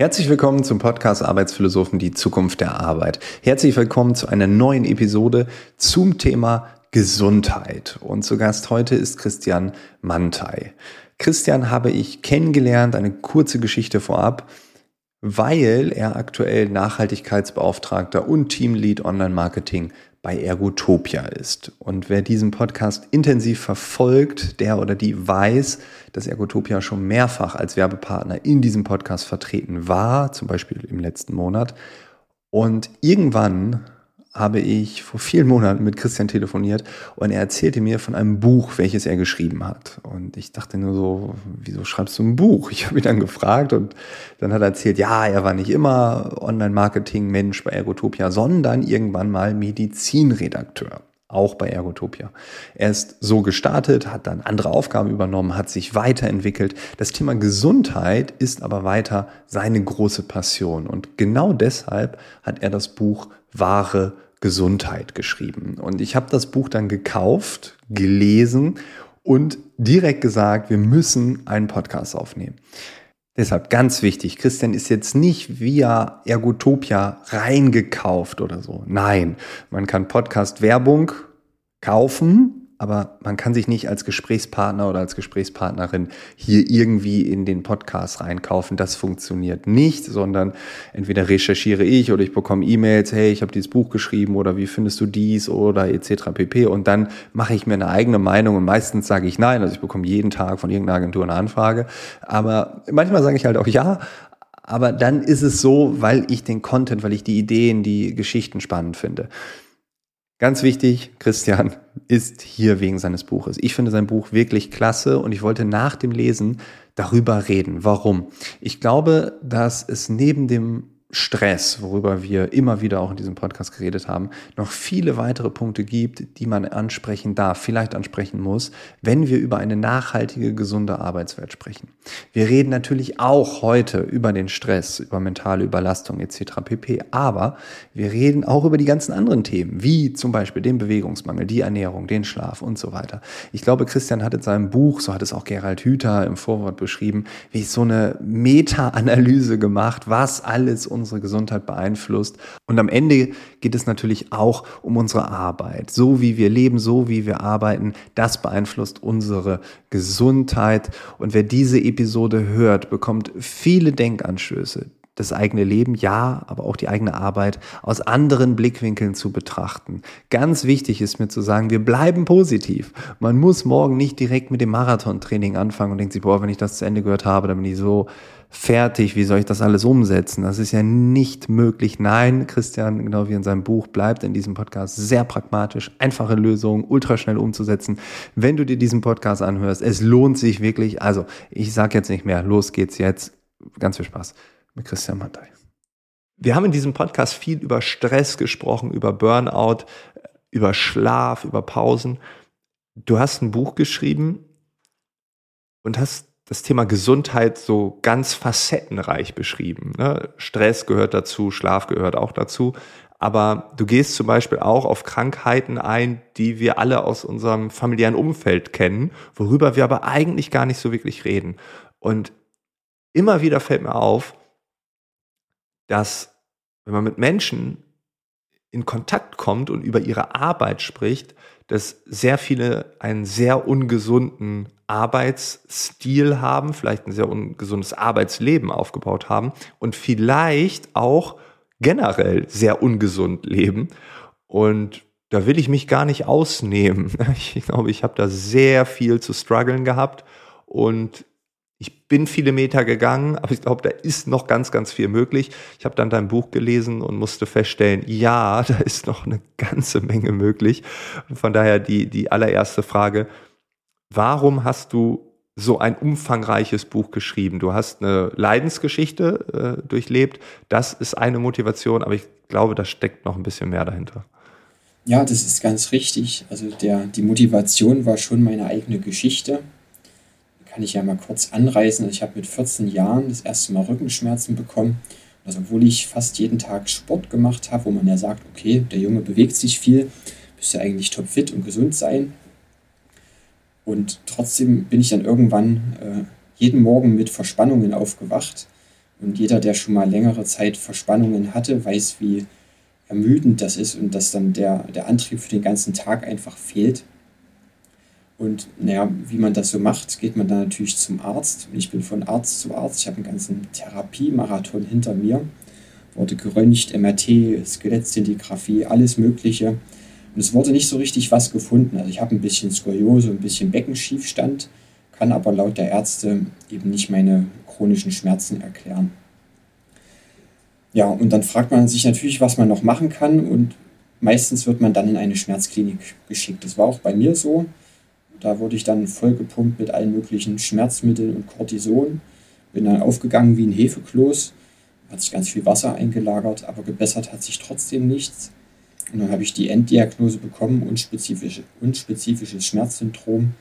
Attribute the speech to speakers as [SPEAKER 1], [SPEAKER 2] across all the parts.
[SPEAKER 1] Herzlich willkommen zum Podcast Arbeitsphilosophen, die Zukunft der Arbeit. Herzlich willkommen zu einer neuen Episode zum Thema Gesundheit. Und zu Gast heute ist Christian Mantei. Christian habe ich kennengelernt, eine kurze Geschichte vorab, weil er aktuell Nachhaltigkeitsbeauftragter und Teamlead Online Marketing bei Ergotopia ist. Und wer diesen Podcast intensiv verfolgt, der oder die weiß, dass Ergotopia schon mehrfach als Werbepartner in diesem Podcast vertreten war, zum Beispiel im letzten Monat. Und irgendwann habe ich vor vielen Monaten mit Christian telefoniert und er erzählte mir von einem Buch, welches er geschrieben hat. Und ich dachte nur so, wieso schreibst du ein Buch? Ich habe ihn dann gefragt und dann hat er erzählt, ja, er war nicht immer Online-Marketing-Mensch bei Ergotopia, sondern irgendwann mal Medizinredakteur auch bei Ergotopia. Er ist so gestartet, hat dann andere Aufgaben übernommen, hat sich weiterentwickelt. Das Thema Gesundheit ist aber weiter seine große Passion. Und genau deshalb hat er das Buch Wahre Gesundheit geschrieben. Und ich habe das Buch dann gekauft, gelesen und direkt gesagt, wir müssen einen Podcast aufnehmen. Deshalb ganz wichtig, Christian ist jetzt nicht via Ergotopia reingekauft oder so. Nein, man kann Podcast Werbung kaufen aber man kann sich nicht als Gesprächspartner oder als Gesprächspartnerin hier irgendwie in den Podcast reinkaufen. Das funktioniert nicht, sondern entweder recherchiere ich oder ich bekomme E-Mails, hey, ich habe dieses Buch geschrieben oder wie findest du dies oder etc. pp. Und dann mache ich mir eine eigene Meinung und meistens sage ich nein, also ich bekomme jeden Tag von irgendeiner Agentur eine Anfrage. Aber manchmal sage ich halt auch ja, aber dann ist es so, weil ich den Content, weil ich die Ideen, die Geschichten spannend finde. Ganz wichtig, Christian ist hier wegen seines Buches. Ich finde sein Buch wirklich klasse und ich wollte nach dem Lesen darüber reden. Warum? Ich glaube, dass es neben dem Stress, worüber wir immer wieder auch in diesem Podcast geredet haben, noch viele weitere Punkte gibt, die man ansprechen darf, vielleicht ansprechen muss, wenn wir über eine nachhaltige, gesunde Arbeitswelt sprechen. Wir reden natürlich auch heute über den Stress, über mentale Überlastung etc. pp. Aber wir reden auch über die ganzen anderen Themen, wie zum Beispiel den Bewegungsmangel, die Ernährung, den Schlaf und so weiter. Ich glaube, Christian hat in seinem Buch, so hat es auch Gerald Hüther im Vorwort beschrieben, wie so eine Meta-Analyse gemacht, was alles unsere Gesundheit beeinflusst. Und am Ende geht es natürlich auch um unsere Arbeit. So wie wir leben, so wie wir arbeiten, das beeinflusst unsere Gesundheit. Und wer diese Episode hört, bekommt viele Denkanstöße das eigene Leben, ja, aber auch die eigene Arbeit aus anderen Blickwinkeln zu betrachten. Ganz wichtig ist mir zu sagen, wir bleiben positiv. Man muss morgen nicht direkt mit dem Marathontraining anfangen und denkt sich, boah, wenn ich das zu Ende gehört habe, dann bin ich so fertig, wie soll ich das alles umsetzen? Das ist ja nicht möglich. Nein, Christian, genau wie in seinem Buch, bleibt in diesem Podcast sehr pragmatisch, einfache Lösungen, ultraschnell umzusetzen. Wenn du dir diesen Podcast anhörst, es lohnt sich wirklich. Also, ich sage jetzt nicht mehr, los geht's jetzt. Ganz viel Spaß mit Christian Mattei. Wir haben in diesem Podcast viel über Stress gesprochen, über Burnout, über Schlaf, über Pausen. Du hast ein Buch geschrieben und hast das Thema Gesundheit so ganz facettenreich beschrieben. Ne? Stress gehört dazu, Schlaf gehört auch dazu. Aber du gehst zum Beispiel auch auf Krankheiten ein, die wir alle aus unserem familiären Umfeld kennen, worüber wir aber eigentlich gar nicht so wirklich reden. Und immer wieder fällt mir auf, dass wenn man mit Menschen in Kontakt kommt und über ihre Arbeit spricht, dass sehr viele einen sehr ungesunden Arbeitsstil haben, vielleicht ein sehr ungesundes Arbeitsleben aufgebaut haben und vielleicht auch generell sehr ungesund leben. Und da will ich mich gar nicht ausnehmen. Ich glaube, ich habe da sehr viel zu strugglen gehabt und ich bin viele Meter gegangen, aber ich glaube, da ist noch ganz, ganz viel möglich. Ich habe dann dein Buch gelesen und musste feststellen, ja, da ist noch eine ganze Menge möglich. Von daher die, die allererste Frage, warum hast du so ein umfangreiches Buch geschrieben? Du hast eine Leidensgeschichte äh, durchlebt, das ist eine Motivation, aber ich glaube, da steckt noch ein bisschen mehr dahinter.
[SPEAKER 2] Ja, das ist ganz richtig. Also der, die Motivation war schon meine eigene Geschichte kann ich ja mal kurz anreißen. Ich habe mit 14 Jahren das erste Mal Rückenschmerzen bekommen. Also obwohl ich fast jeden Tag Sport gemacht habe, wo man ja sagt, okay, der Junge bewegt sich viel, müsste eigentlich topfit und gesund sein. Und trotzdem bin ich dann irgendwann äh, jeden Morgen mit Verspannungen aufgewacht. Und jeder, der schon mal längere Zeit Verspannungen hatte, weiß, wie ermüdend das ist und dass dann der, der Antrieb für den ganzen Tag einfach fehlt. Und naja, wie man das so macht, geht man dann natürlich zum Arzt. Ich bin von Arzt zu Arzt. Ich habe einen ganzen Therapiemarathon hinter mir. Wurde geröntgt, MRT, Skelettszintigraphie, alles Mögliche. Und es wurde nicht so richtig was gefunden. Also ich habe ein bisschen Skoliose, ein bisschen Beckenschiefstand, kann aber laut der Ärzte eben nicht meine chronischen Schmerzen erklären. Ja, und dann fragt man sich natürlich, was man noch machen kann und meistens wird man dann in eine Schmerzklinik geschickt. Das war auch bei mir so. Da wurde ich dann vollgepumpt mit allen möglichen Schmerzmitteln und Cortison. Bin dann aufgegangen wie ein Hefekloß. Hat sich ganz viel Wasser eingelagert, aber gebessert hat sich trotzdem nichts. Und dann habe ich die Enddiagnose bekommen, unspezifische, unspezifisches Schmerzsyndrom.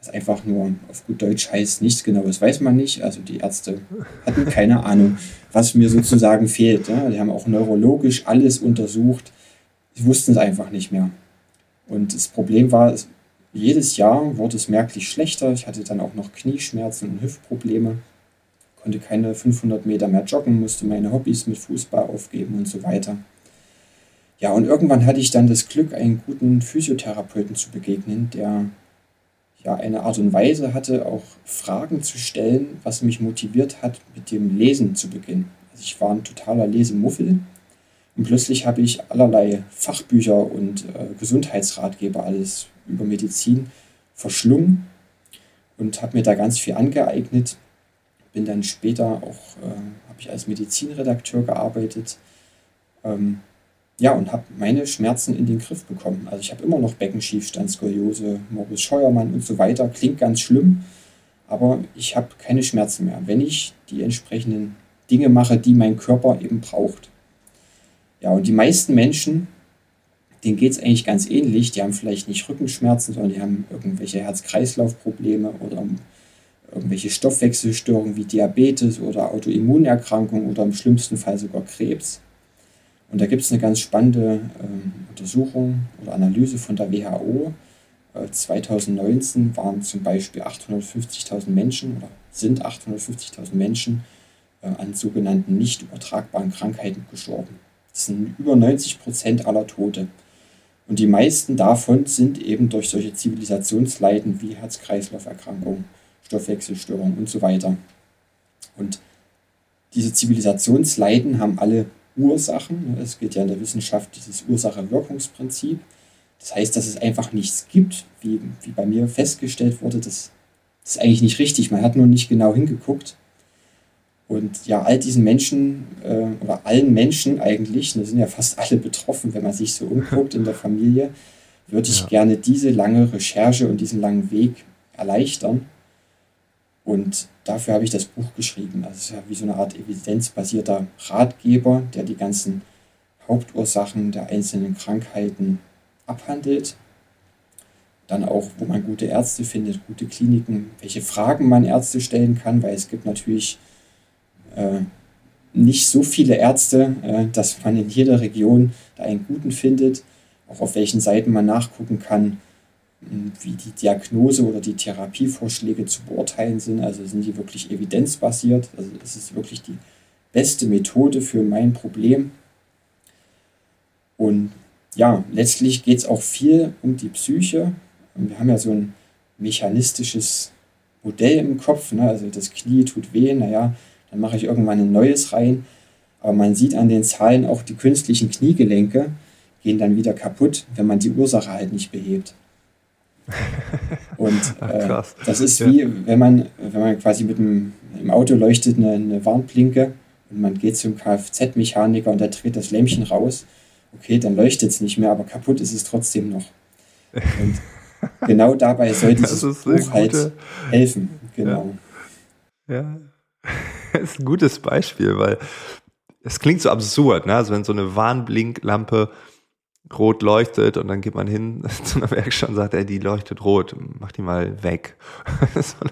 [SPEAKER 2] Was einfach nur auf gut Deutsch heißt, nichts Genaues weiß man nicht. Also die Ärzte hatten keine Ahnung, was mir sozusagen fehlt. Ja. Die haben auch neurologisch alles untersucht. Sie wussten es einfach nicht mehr. Und das Problem war, jedes Jahr wurde es merklich schlechter. Ich hatte dann auch noch Knieschmerzen und Hüftprobleme, konnte keine 500 Meter mehr joggen, musste meine Hobbys mit Fußball aufgeben und so weiter. Ja, und irgendwann hatte ich dann das Glück, einen guten Physiotherapeuten zu begegnen, der ja eine Art und Weise hatte, auch Fragen zu stellen, was mich motiviert hat, mit dem Lesen zu beginnen. Also ich war ein totaler Lesemuffel und plötzlich habe ich allerlei Fachbücher und äh, Gesundheitsratgeber alles über Medizin verschlungen und habe mir da ganz viel angeeignet. Bin dann später auch, äh, habe ich als Medizinredakteur gearbeitet. Ähm, ja, und habe meine Schmerzen in den Griff bekommen. Also ich habe immer noch Beckenschiefstand, Skoliose, Morbus Scheuermann und so weiter. Klingt ganz schlimm, aber ich habe keine Schmerzen mehr, wenn ich die entsprechenden Dinge mache, die mein Körper eben braucht. Ja, und die meisten Menschen denen geht es eigentlich ganz ähnlich. Die haben vielleicht nicht Rückenschmerzen, sondern die haben irgendwelche Herz-Kreislauf-Probleme oder irgendwelche Stoffwechselstörungen wie Diabetes oder Autoimmunerkrankungen oder im schlimmsten Fall sogar Krebs. Und da gibt es eine ganz spannende äh, Untersuchung oder Analyse von der WHO. Äh, 2019 waren zum Beispiel 850.000 Menschen oder sind 850.000 Menschen äh, an sogenannten nicht übertragbaren Krankheiten gestorben. Das sind über 90 Prozent aller Tote. Und die meisten davon sind eben durch solche Zivilisationsleiden wie Herz-Kreislauf-Erkrankungen, Stoffwechselstörungen und so weiter. Und diese Zivilisationsleiden haben alle Ursachen. Es geht ja in der Wissenschaft dieses Ursache-Wirkungsprinzip. Das heißt, dass es einfach nichts gibt, wie, wie bei mir festgestellt wurde. Das, das ist eigentlich nicht richtig. Man hat nur nicht genau hingeguckt. Und ja, all diesen Menschen äh, oder allen Menschen eigentlich, da sind ja fast alle betroffen, wenn man sich so umguckt in der Familie, würde ich ja. gerne diese lange Recherche und diesen langen Weg erleichtern. Und dafür habe ich das Buch geschrieben. Also es ist ja wie so eine Art evidenzbasierter Ratgeber, der die ganzen Hauptursachen der einzelnen Krankheiten abhandelt. Dann auch, wo man gute Ärzte findet, gute Kliniken, welche Fragen man Ärzte stellen kann, weil es gibt natürlich äh, nicht so viele Ärzte, äh, dass man in jeder Region da einen guten findet, auch auf welchen Seiten man nachgucken kann, wie die Diagnose oder die Therapievorschläge zu beurteilen sind. Also sind die wirklich evidenzbasiert. Also es ist wirklich die beste Methode für mein Problem. Und ja, letztlich geht es auch viel um die Psyche. Und wir haben ja so ein mechanistisches Modell im Kopf. Ne? Also das Knie tut weh, naja, dann mache ich irgendwann ein neues rein. Aber man sieht an den Zahlen auch die künstlichen Kniegelenke gehen dann wieder kaputt, wenn man die Ursache halt nicht behebt. Und äh, das ist wie, wenn man, wenn man quasi mit dem im Auto leuchtet eine, eine Warnblinke und man geht zum Kfz-Mechaniker und der dreht das Lämpchen raus. Okay, dann leuchtet es nicht mehr, aber kaputt ist es trotzdem noch. Und genau dabei soll dieses Buch halt helfen. Genau.
[SPEAKER 1] Ja. ja. das ist ein gutes Beispiel, weil es klingt so absurd, ne? Also wenn so eine Warnblinklampe rot leuchtet und dann geht man hin zu einer Werkstatt und sagt, ey, die leuchtet rot, mach die mal weg.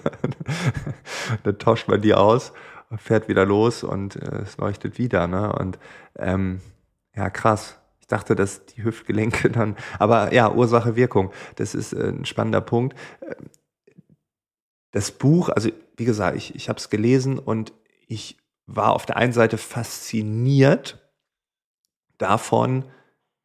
[SPEAKER 1] dann tauscht man die aus, fährt wieder los und äh, es leuchtet wieder. Ne? Und ähm, ja, krass. Ich dachte, dass die Hüftgelenke dann, aber ja, Ursache, Wirkung, das ist äh, ein spannender Punkt. Das Buch, also wie gesagt, ich, ich habe es gelesen und ich war auf der einen Seite fasziniert davon,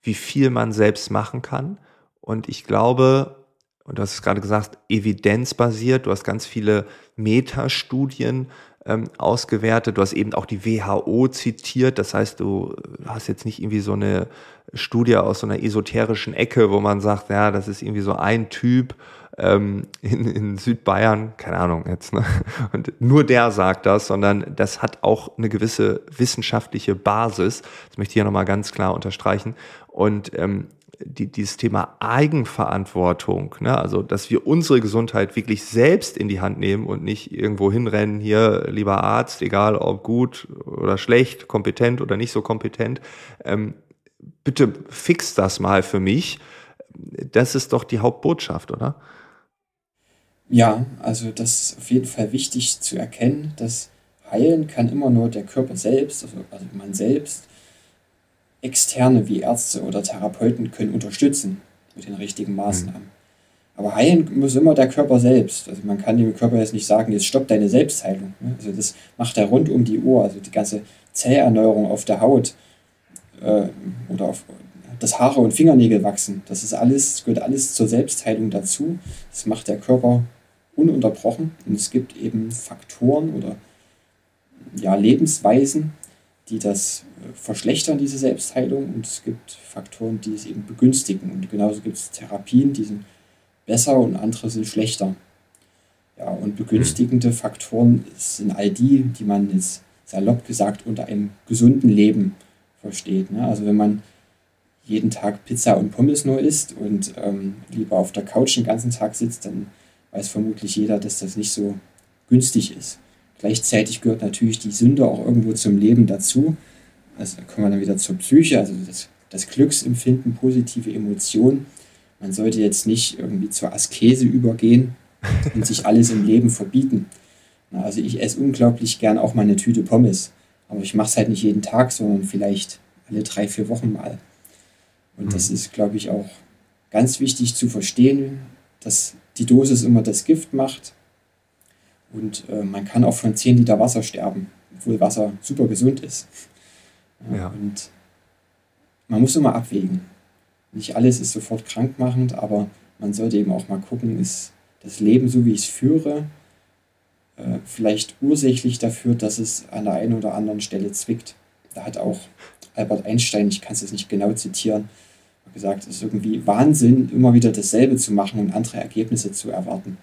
[SPEAKER 1] wie viel man selbst machen kann. Und ich glaube, und du hast es gerade gesagt, evidenzbasiert, du hast ganz viele Metastudien ähm, ausgewertet, du hast eben auch die WHO zitiert, das heißt, du hast jetzt nicht irgendwie so eine Studie aus so einer esoterischen Ecke, wo man sagt, ja, das ist irgendwie so ein Typ ähm, in, in Südbayern, keine Ahnung jetzt, ne? Und nur der sagt das, sondern das hat auch eine gewisse wissenschaftliche Basis. Das möchte ich hier nochmal ganz klar unterstreichen. Und ähm, die, dieses Thema Eigenverantwortung, ne? also dass wir unsere Gesundheit wirklich selbst in die Hand nehmen und nicht irgendwo hinrennen, hier, lieber Arzt, egal ob gut oder schlecht, kompetent oder nicht so kompetent, ähm, bitte fix das mal für mich. Das ist doch die Hauptbotschaft, oder?
[SPEAKER 2] Ja, also das ist auf jeden Fall wichtig zu erkennen, dass heilen kann immer nur der Körper selbst, also, also man selbst. Externe wie Ärzte oder Therapeuten können unterstützen mit den richtigen Maßnahmen. Mhm. Aber heilen muss immer der Körper selbst. Also man kann dem Körper jetzt nicht sagen, jetzt stoppt deine Selbstheilung. Ne? Also das macht er rund um die Uhr. Also die ganze Zellerneuerung auf der Haut äh, oder auf das Haare und Fingernägel wachsen. Das ist alles, gehört alles zur Selbstheilung dazu. Das macht der Körper ununterbrochen. Und es gibt eben Faktoren oder ja, Lebensweisen, die das verschlechtern, diese Selbstheilung. Und es gibt Faktoren, die es eben begünstigen. Und genauso gibt es Therapien, die sind besser und andere sind schlechter. Ja, und begünstigende Faktoren sind all die, die man jetzt salopp gesagt unter einem gesunden Leben versteht. Ne? Also wenn man jeden Tag Pizza und Pommes nur isst und ähm, lieber auf der Couch den ganzen Tag sitzt, dann weiß vermutlich jeder, dass das nicht so günstig ist. Gleichzeitig gehört natürlich die Sünde auch irgendwo zum Leben dazu. Also da kommen wir dann wieder zur Psyche, also das, das Glücksempfinden, positive Emotionen. Man sollte jetzt nicht irgendwie zur Askese übergehen und sich alles im Leben verbieten. Also ich esse unglaublich gern auch mal eine Tüte Pommes. Aber ich mache es halt nicht jeden Tag, sondern vielleicht alle drei, vier Wochen mal. Und mhm. das ist, glaube ich, auch ganz wichtig zu verstehen, dass die Dosis immer das Gift macht. Und äh, man kann auch von 10 Liter Wasser sterben, obwohl Wasser super gesund ist. Ja. Und man muss immer abwägen. Nicht alles ist sofort krankmachend, aber man sollte eben auch mal gucken, ist das Leben, so wie ich es führe, äh, vielleicht ursächlich dafür, dass es an der einen oder anderen Stelle zwickt. Da hat auch Albert Einstein, ich kann es jetzt nicht genau zitieren, gesagt, es ist irgendwie Wahnsinn, immer wieder dasselbe zu machen und andere Ergebnisse zu erwarten.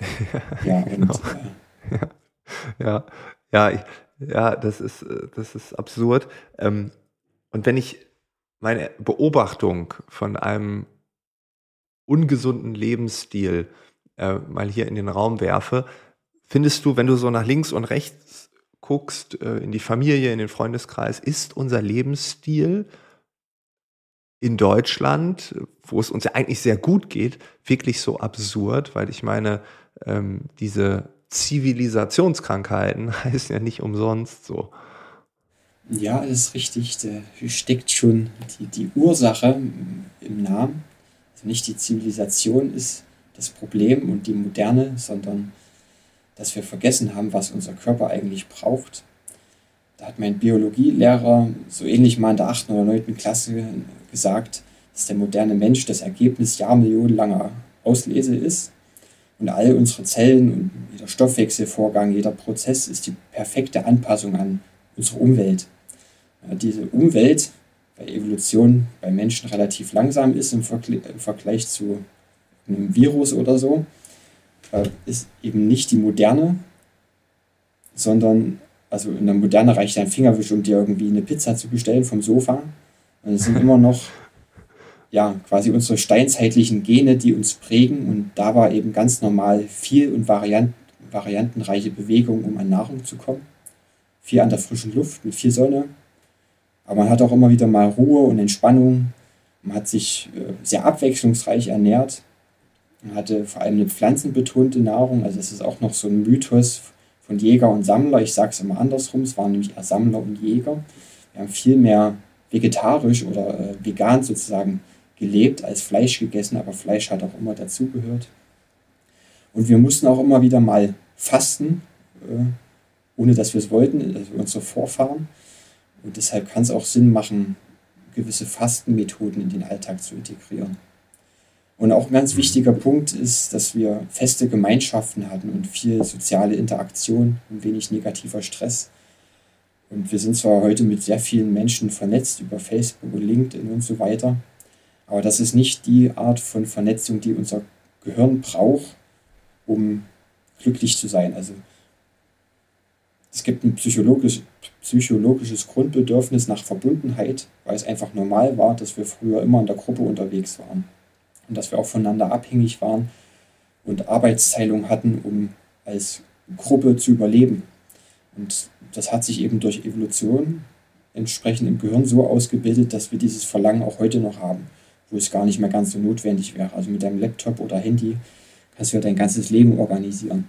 [SPEAKER 1] ja, und, genau. äh, ja, ja, ja, ja, das ist, äh, das ist absurd. Ähm, und wenn ich meine Beobachtung von einem ungesunden Lebensstil äh, mal hier in den Raum werfe, findest du, wenn du so nach links und rechts guckst, äh, in die Familie, in den Freundeskreis, ist unser Lebensstil in Deutschland, wo es uns ja eigentlich sehr gut geht, wirklich so absurd, weil ich meine, ähm, diese Zivilisationskrankheiten heißen ja nicht umsonst so.
[SPEAKER 2] Ja, ist richtig. Da steckt schon die, die Ursache im Namen. Also nicht die Zivilisation ist das Problem und die Moderne, sondern dass wir vergessen haben, was unser Körper eigentlich braucht. Da hat mein Biologielehrer so ähnlich mal in der 8. oder 9. Klasse gesagt, dass der moderne Mensch das Ergebnis jahrmillionenlanger Auslese ist. Und all unsere Zellen und jeder Stoffwechselvorgang, jeder Prozess ist die perfekte Anpassung an unsere Umwelt. Diese Umwelt bei Evolution bei Menschen relativ langsam ist im, Vergl im Vergleich zu einem Virus oder so, äh, ist eben nicht die moderne, sondern also in der Moderne reicht ein Fingerwisch, um dir irgendwie eine Pizza zu bestellen vom Sofa. Und es sind immer noch ja, quasi unsere steinzeitlichen Gene, die uns prägen. Und da war eben ganz normal viel und variant, variantenreiche Bewegung, um an Nahrung zu kommen. Viel an der frischen Luft, mit viel Sonne. Aber man hat auch immer wieder mal Ruhe und Entspannung. Man hat sich äh, sehr abwechslungsreich ernährt. Man hatte vor allem eine pflanzenbetonte Nahrung. Also das ist auch noch so ein Mythos von Jäger und Sammler. Ich sage es immer andersrum. Es waren nämlich Sammler und Jäger. Wir haben viel mehr vegetarisch oder äh, vegan sozusagen gelebt als Fleisch gegessen, aber Fleisch hat auch immer dazugehört. Und wir mussten auch immer wieder mal fasten, äh, ohne dass wir es wollten, also unsere Vorfahren. Und deshalb kann es auch Sinn machen, gewisse Fastenmethoden in den Alltag zu integrieren. Und auch ein ganz mhm. wichtiger Punkt ist, dass wir feste Gemeinschaften hatten und viel soziale Interaktion und wenig negativer Stress. Und wir sind zwar heute mit sehr vielen Menschen vernetzt über Facebook und LinkedIn und so weiter, aber das ist nicht die Art von Vernetzung, die unser Gehirn braucht, um glücklich zu sein. Also es gibt ein psychologisch, psychologisches Grundbedürfnis nach Verbundenheit, weil es einfach normal war, dass wir früher immer in der Gruppe unterwegs waren und dass wir auch voneinander abhängig waren und Arbeitsteilung hatten, um als Gruppe zu überleben. Und das hat sich eben durch Evolution entsprechend im Gehirn so ausgebildet, dass wir dieses Verlangen auch heute noch haben, wo es gar nicht mehr ganz so notwendig wäre. Also mit deinem Laptop oder Handy kannst du ja dein ganzes Leben organisieren.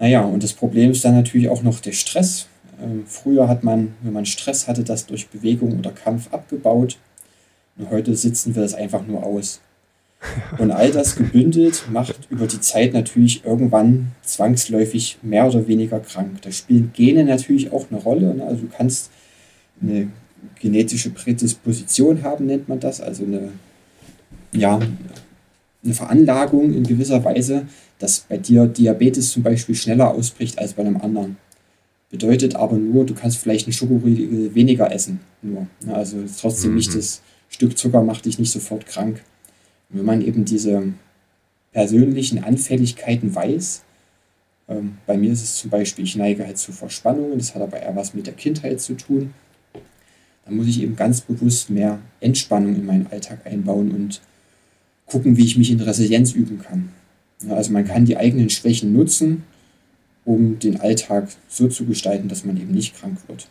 [SPEAKER 2] Naja, und das Problem ist dann natürlich auch noch der Stress. Ähm, früher hat man, wenn man Stress hatte, das durch Bewegung oder Kampf abgebaut. Und heute sitzen wir das einfach nur aus. Und all das gebündelt macht über die Zeit natürlich irgendwann zwangsläufig mehr oder weniger krank. Da spielen Gene natürlich auch eine Rolle. Ne? Also du kannst eine genetische Prädisposition haben, nennt man das. Also eine, ja, eine Veranlagung in gewisser Weise, dass bei dir Diabetes zum Beispiel schneller ausbricht als bei einem anderen. Bedeutet aber nur, du kannst vielleicht einen Schokoriegel weniger essen. Nur. Also trotzdem mhm. nicht das Stück Zucker macht dich nicht sofort krank. Und wenn man eben diese persönlichen Anfälligkeiten weiß, ähm, bei mir ist es zum Beispiel, ich neige halt zu Verspannungen, das hat aber eher was mit der Kindheit zu tun, dann muss ich eben ganz bewusst mehr Entspannung in meinen Alltag einbauen und gucken, wie ich mich in Resilienz üben kann. Also man kann die eigenen Schwächen nutzen, um den Alltag so zu gestalten, dass man eben nicht krank wird.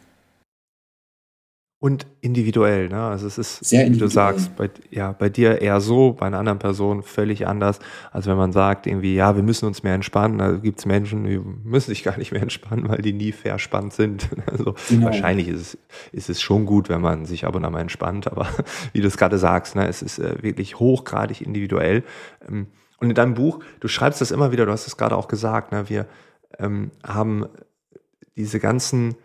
[SPEAKER 1] Und individuell, ne? Also es ist, Sehr wie du sagst, bei, ja, bei dir eher so, bei einer anderen Person völlig anders. Also wenn man sagt, irgendwie, ja, wir müssen uns mehr entspannen, da gibt es Menschen, die müssen sich gar nicht mehr entspannen, weil die nie verspannt sind. Also genau. wahrscheinlich ist es, ist es schon gut, wenn man sich ab und an mal entspannt, aber wie du es gerade sagst, ne, es ist äh, wirklich hochgradig individuell. Ähm, und in deinem Buch, du schreibst das immer wieder, du hast es gerade auch gesagt, ne, wir ähm, haben diese ganzen,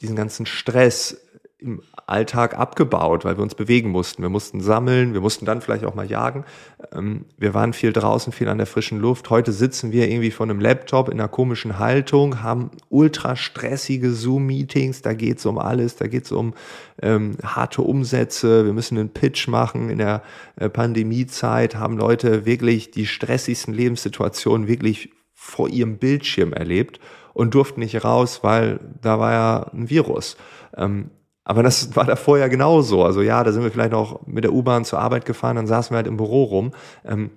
[SPEAKER 1] diesen ganzen Stress im Alltag abgebaut, weil wir uns bewegen mussten. Wir mussten sammeln, wir mussten dann vielleicht auch mal jagen. Ähm, wir waren viel draußen, viel an der frischen Luft. Heute sitzen wir irgendwie vor einem Laptop in einer komischen Haltung, haben ultra stressige Zoom-Meetings, da geht es um alles, da geht es um ähm, harte Umsätze, wir müssen einen Pitch machen. In der äh, Pandemiezeit haben Leute wirklich die stressigsten Lebenssituationen wirklich vor ihrem Bildschirm erlebt und durften nicht raus, weil da war ja ein Virus. Ähm, aber das war da vorher genauso. Also ja, da sind wir vielleicht noch mit der U-Bahn zur Arbeit gefahren, dann saßen wir halt im Büro rum. Ähm,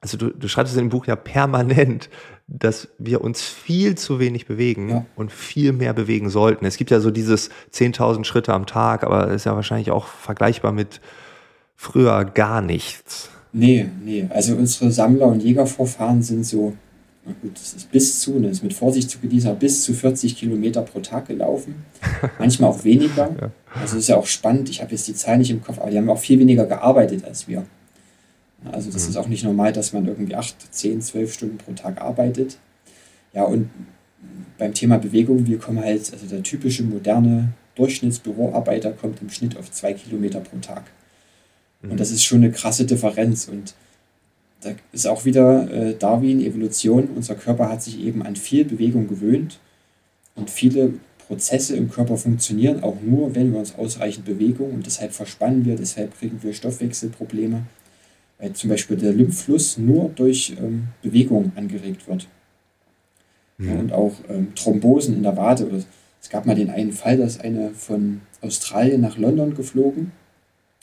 [SPEAKER 1] also du, du schreibst es in dem Buch ja permanent, dass wir uns viel zu wenig bewegen ja. und viel mehr bewegen sollten. Es gibt ja so dieses 10.000 Schritte am Tag, aber das ist ja wahrscheinlich auch vergleichbar mit früher gar nichts.
[SPEAKER 2] Nee, nee. Also unsere Sammler- und Jägervorfahren sind so gut, das ist bis zu, das ist mit Vorsicht zu genießen, bis zu 40 Kilometer pro Tag gelaufen. Manchmal auch weniger. Ja. Also ist ja auch spannend. Ich habe jetzt die Zahl nicht im Kopf, aber die haben auch viel weniger gearbeitet als wir. Also das mhm. ist auch nicht normal, dass man irgendwie 8, 10, 12 Stunden pro Tag arbeitet. Ja, und beim Thema Bewegung, wir kommen halt, also der typische moderne Durchschnittsbüroarbeiter kommt im Schnitt auf zwei Kilometer pro Tag. Und mhm. das ist schon eine krasse Differenz. Und da ist auch wieder äh, Darwin, Evolution. Unser Körper hat sich eben an viel Bewegung gewöhnt und viele Prozesse im Körper funktionieren auch nur, wenn wir uns ausreichend bewegen und deshalb verspannen wir, deshalb kriegen wir Stoffwechselprobleme, weil zum Beispiel der Lymphfluss nur durch ähm, Bewegung angeregt wird. Ja, und auch ähm, Thrombosen in der Wade. Es gab mal den einen Fall, dass eine von Australien nach London geflogen.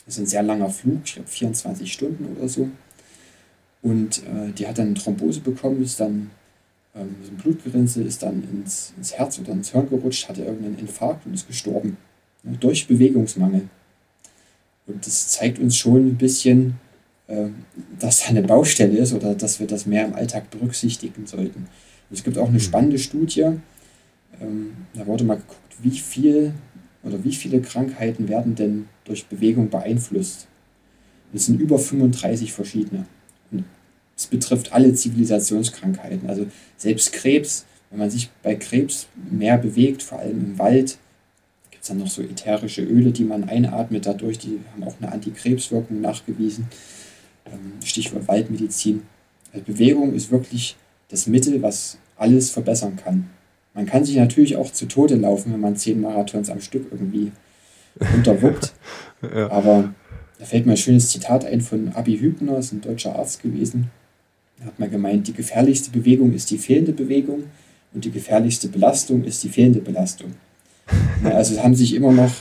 [SPEAKER 2] Das ist ein sehr langer Flug, ich glaube 24 Stunden oder so. Und äh, die hat dann eine Thrombose bekommen, ist dann ähm, so ein Blutgerinnsel, ist dann ins, ins Herz oder ins Hirn gerutscht, hatte irgendeinen Infarkt und ist gestorben. Ne, durch Bewegungsmangel. Und das zeigt uns schon ein bisschen, äh, dass da eine Baustelle ist oder dass wir das mehr im Alltag berücksichtigen sollten. Und es gibt auch eine mhm. spannende Studie, ähm, da wurde mal geguckt, wie viel oder wie viele Krankheiten werden denn durch Bewegung beeinflusst. Es sind über 35 verschiedene. Es betrifft alle Zivilisationskrankheiten. Also selbst Krebs, wenn man sich bei Krebs mehr bewegt, vor allem im Wald, gibt es dann noch so ätherische Öle, die man einatmet dadurch, die haben auch eine Antikrebswirkung nachgewiesen. Ähm, Stichwort Waldmedizin. Also Bewegung ist wirklich das Mittel, was alles verbessern kann. Man kann sich natürlich auch zu Tode laufen, wenn man zehn Marathons am Stück irgendwie unterwuppt. ja. Aber da fällt mir ein schönes Zitat ein von Abi Hübner, ist ein deutscher Arzt gewesen. Da hat man gemeint, die gefährlichste Bewegung ist die fehlende Bewegung und die gefährlichste Belastung ist die fehlende Belastung. also es haben sich immer noch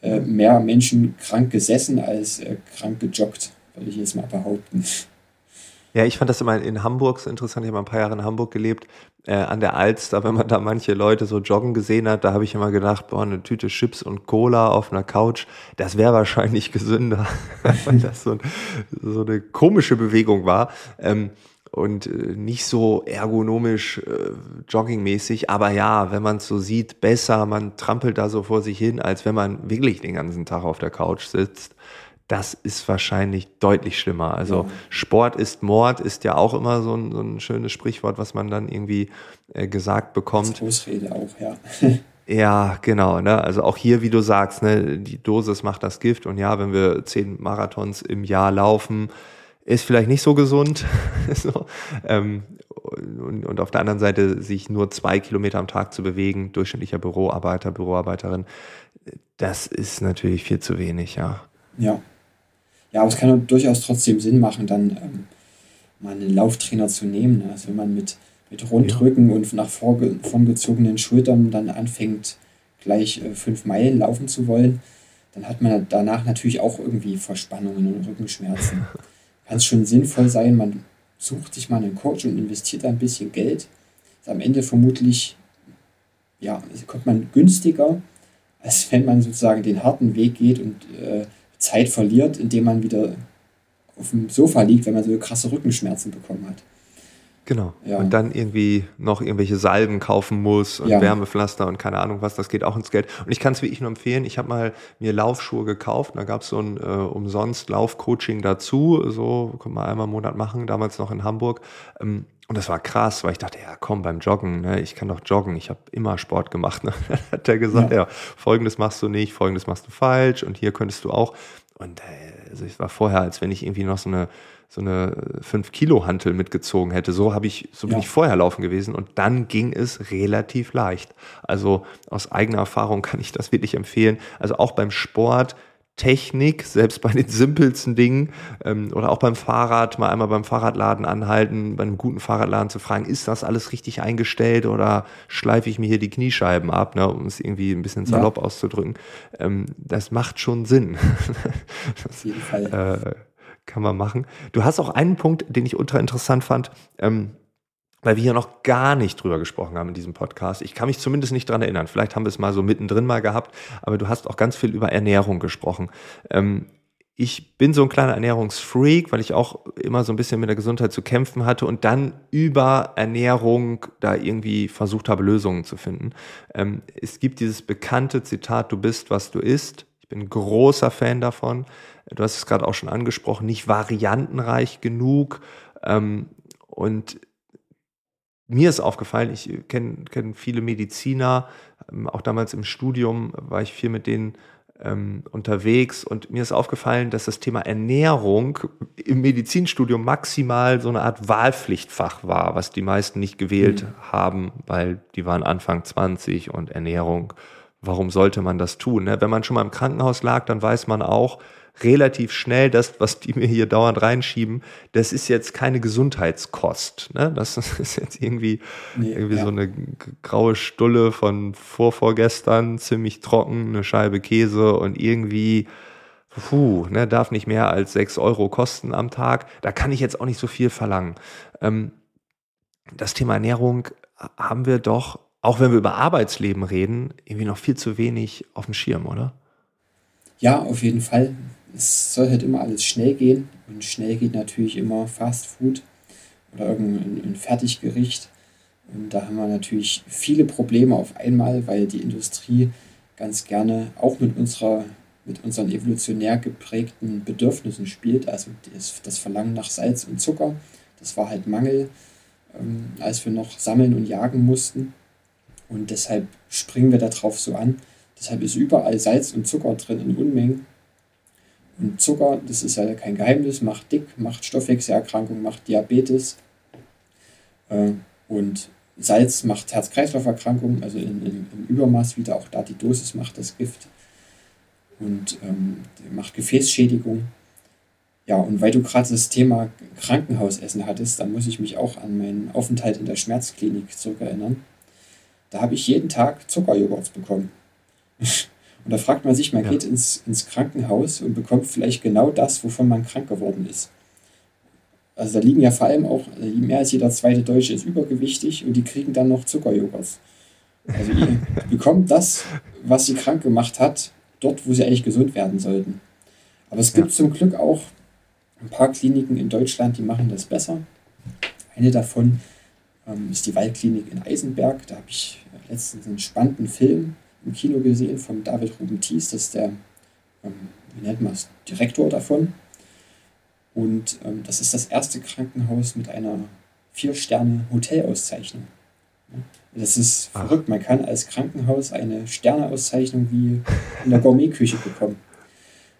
[SPEAKER 2] äh, mehr Menschen krank gesessen als äh, krank gejoggt, würde ich jetzt mal behaupten.
[SPEAKER 1] Ja, ich fand das immer in Hamburg so interessant. Ich habe ein paar Jahre in Hamburg gelebt, äh, an der Alster, wenn man da manche Leute so joggen gesehen hat, da habe ich immer gedacht, boah, eine Tüte Chips und Cola auf einer Couch, das wäre wahrscheinlich gesünder, weil das so, so, eine komische Bewegung war. Ähm, und äh, nicht so ergonomisch äh, joggingmäßig, aber ja, wenn man es so sieht, besser, man trampelt da so vor sich hin, als wenn man wirklich den ganzen Tag auf der Couch sitzt das ist wahrscheinlich deutlich schlimmer. Also ja. Sport ist Mord ist ja auch immer so ein, so ein schönes Sprichwort, was man dann irgendwie äh, gesagt bekommt.
[SPEAKER 2] Ausrede auch, ja.
[SPEAKER 1] ja, genau. Ne? Also auch hier, wie du sagst, ne, die Dosis macht das Gift. Und ja, wenn wir zehn Marathons im Jahr laufen, ist vielleicht nicht so gesund. so, ähm, und, und, auf der anderen Seite sich nur zwei Kilometer am Tag zu bewegen, durchschnittlicher Büroarbeiter, Büroarbeiterin, das ist natürlich viel zu wenig, ja.
[SPEAKER 2] Ja, ja, aber es kann durchaus trotzdem Sinn machen, dann ähm, mal einen Lauftrainer zu nehmen. Ne? Also wenn man mit, mit Rundrücken ja. und nach vorgezogenen Schultern dann anfängt, gleich äh, fünf Meilen laufen zu wollen, dann hat man danach natürlich auch irgendwie Verspannungen und Rückenschmerzen. Kann es schon sinnvoll sein, man sucht sich mal einen Coach und investiert ein bisschen Geld. Ist am Ende vermutlich, ja, kommt man günstiger, als wenn man sozusagen den harten Weg geht und äh, Zeit verliert, indem man wieder auf dem Sofa liegt, wenn man so krasse Rückenschmerzen bekommen hat.
[SPEAKER 1] Genau. Ja. Und dann irgendwie noch irgendwelche Salben kaufen muss und ja. Wärmepflaster und keine Ahnung was, das geht auch ins Geld. Und ich kann es wirklich nur empfehlen, ich habe mal mir Laufschuhe gekauft, da gab es so ein äh, umsonst Laufcoaching dazu, so kann man einmal im Monat machen, damals noch in Hamburg. Ähm, und das war krass, weil ich dachte, ja komm, beim Joggen, ne, ich kann doch joggen, ich habe immer Sport gemacht. Ne? Dann hat er gesagt, ja. ja. folgendes machst du nicht, folgendes machst du falsch und hier könntest du auch. Und äh, also ich war vorher, als wenn ich irgendwie noch so eine so eine 5 Kilo Hantel mitgezogen hätte. So habe ich, so bin ja. ich vorher laufen gewesen und dann ging es relativ leicht. Also aus eigener Erfahrung kann ich das wirklich empfehlen. Also auch beim Sport Technik, selbst bei den simpelsten Dingen ähm, oder auch beim Fahrrad, mal einmal beim Fahrradladen anhalten, bei einem guten Fahrradladen zu fragen, ist das alles richtig eingestellt oder schleife ich mir hier die Kniescheiben ab, ne, um es irgendwie ein bisschen salopp ja. auszudrücken. Ähm, das macht schon Sinn. Auf jeden Fall. Äh, kann man machen. Du hast auch einen Punkt, den ich ultra interessant fand, ähm, weil wir hier noch gar nicht drüber gesprochen haben in diesem Podcast. Ich kann mich zumindest nicht dran erinnern. Vielleicht haben wir es mal so mittendrin mal gehabt, aber du hast auch ganz viel über Ernährung gesprochen. Ähm, ich bin so ein kleiner Ernährungsfreak, weil ich auch immer so ein bisschen mit der Gesundheit zu kämpfen hatte und dann über Ernährung da irgendwie versucht habe, Lösungen zu finden. Ähm, es gibt dieses bekannte Zitat, du bist, was du isst. Ich bin großer Fan davon du hast es gerade auch schon angesprochen, nicht variantenreich genug. Ähm, und mir ist aufgefallen, ich kenne kenn viele Mediziner, ähm, auch damals im Studium war ich viel mit denen ähm, unterwegs und mir ist aufgefallen, dass das Thema Ernährung im Medizinstudium maximal so eine Art Wahlpflichtfach war, was die meisten nicht gewählt mhm. haben, weil die waren Anfang 20 und Ernährung, warum sollte man das tun? Ne? Wenn man schon mal im Krankenhaus lag, dann weiß man auch, relativ schnell, das, was die mir hier dauernd reinschieben, das ist jetzt keine Gesundheitskost. Ne? Das ist jetzt irgendwie, nee, irgendwie ja. so eine graue Stulle von vorvorgestern, ziemlich trocken, eine Scheibe Käse und irgendwie, puh, ne, darf nicht mehr als sechs Euro kosten am Tag. Da kann ich jetzt auch nicht so viel verlangen. Ähm, das Thema Ernährung haben wir doch, auch wenn wir über Arbeitsleben reden, irgendwie noch viel zu wenig auf dem Schirm, oder?
[SPEAKER 2] Ja, auf jeden Fall es soll halt immer alles schnell gehen und schnell geht natürlich immer Fast Food oder irgendein Fertiggericht. Und da haben wir natürlich viele Probleme auf einmal, weil die Industrie ganz gerne auch mit unserer mit unseren evolutionär geprägten Bedürfnissen spielt, also das, das Verlangen nach Salz und Zucker. Das war halt Mangel, ähm, als wir noch sammeln und jagen mussten. Und deshalb springen wir darauf so an. Deshalb ist überall Salz und Zucker drin in Unmengen. Und Zucker, das ist ja kein Geheimnis, macht dick, macht Stoffwechselerkrankungen, macht Diabetes. Äh, und Salz macht Herz-Kreislauf-Erkrankungen, also in, in, im Übermaß wieder. Auch da die Dosis macht das Gift und ähm, macht Gefäßschädigung. Ja, und weil du gerade das Thema Krankenhausessen hattest, dann muss ich mich auch an meinen Aufenthalt in der Schmerzklinik zurückerinnern. Da habe ich jeden Tag Zuckerjoghurt bekommen. und da fragt man sich, man ja. geht ins, ins Krankenhaus und bekommt vielleicht genau das, wovon man krank geworden ist. Also da liegen ja vor allem auch, mehr als jeder zweite Deutsche ist übergewichtig und die kriegen dann noch Zuckerjoghurt. Also ihr bekommt das, was sie krank gemacht hat, dort, wo sie eigentlich gesund werden sollten. Aber es gibt ja. zum Glück auch ein paar Kliniken in Deutschland, die machen das besser. Eine davon ähm, ist die Waldklinik in Eisenberg. Da habe ich letztens einen spannenden Film im Kino gesehen von David Ruben Thies. Das ist der, ähm, wie nennt man es, Direktor davon. Und ähm, das ist das erste Krankenhaus mit einer Vier-Sterne-Hotelauszeichnung. Das ist Ach. verrückt. Man kann als Krankenhaus eine Sterneauszeichnung wie in der Gourmetküche bekommen.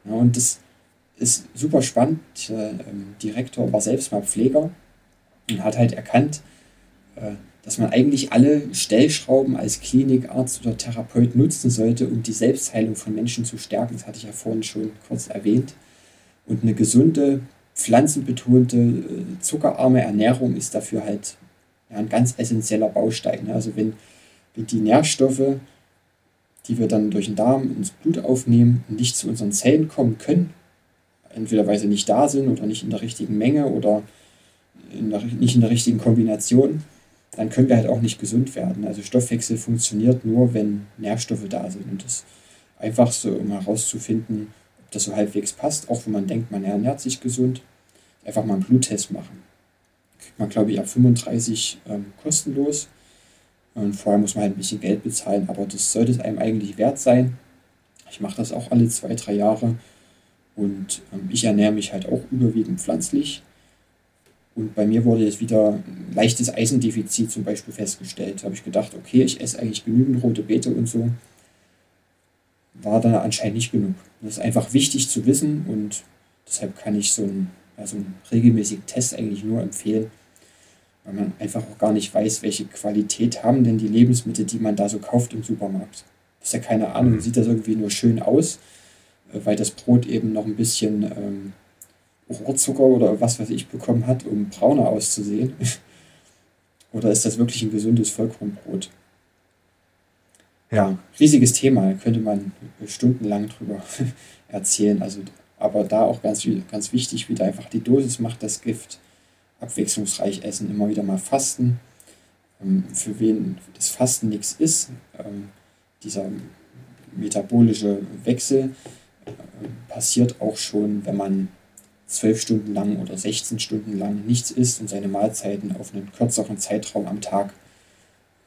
[SPEAKER 2] Ja, und das ist super spannend. Der ähm, Direktor war selbst mal Pfleger und hat halt erkannt, äh, dass man eigentlich alle Stellschrauben als Klinikarzt oder Therapeut nutzen sollte, um die Selbstheilung von Menschen zu stärken. Das hatte ich ja vorhin schon kurz erwähnt. Und eine gesunde, pflanzenbetonte, äh, zuckerarme Ernährung ist dafür halt ja, ein ganz essentieller Baustein. Ne? Also wenn, wenn die Nährstoffe, die wir dann durch den Darm ins Blut aufnehmen, nicht zu unseren Zellen kommen können, entweder weil sie nicht da sind oder nicht in der richtigen Menge oder in der, nicht in der richtigen Kombination, dann können wir halt auch nicht gesund werden. Also Stoffwechsel funktioniert nur, wenn Nährstoffe da sind. Und das einfach so, um herauszufinden, ob das so halbwegs passt, auch wenn man denkt, man ernährt sich gesund, einfach mal einen Bluttest machen kriegt man, glaube ich, ab 35 ähm, kostenlos. Und vorher muss man halt ein bisschen Geld bezahlen, aber das sollte es einem eigentlich wert sein. Ich mache das auch alle zwei, drei Jahre und ähm, ich ernähre mich halt auch überwiegend pflanzlich. Und bei mir wurde jetzt wieder ein leichtes Eisendefizit zum Beispiel festgestellt. Da habe ich gedacht, okay, ich esse eigentlich genügend rote Beete und so. War dann anscheinend nicht genug. Das ist einfach wichtig zu wissen und deshalb kann ich so ein also einen regelmäßigen Test eigentlich nur empfehlen, weil man einfach auch gar nicht weiß, welche Qualität haben denn die Lebensmittel, die man da so kauft im Supermarkt. Das ist ja keine Ahnung, mhm. sieht das irgendwie nur schön aus, äh, weil das Brot eben noch ein bisschen ähm, Rohrzucker oder was weiß ich bekommen hat, um brauner auszusehen. oder ist das wirklich ein gesundes Vollkornbrot? Ja, riesiges Thema, könnte man stundenlang drüber erzählen. Also aber da auch ganz, ganz wichtig, wieder einfach die Dosis macht das Gift. Abwechslungsreich essen, immer wieder mal fasten. Ähm, für wen das Fasten nichts ist, ähm, dieser metabolische Wechsel äh, passiert auch schon, wenn man zwölf Stunden lang oder 16 Stunden lang nichts isst und seine Mahlzeiten auf einen kürzeren Zeitraum am Tag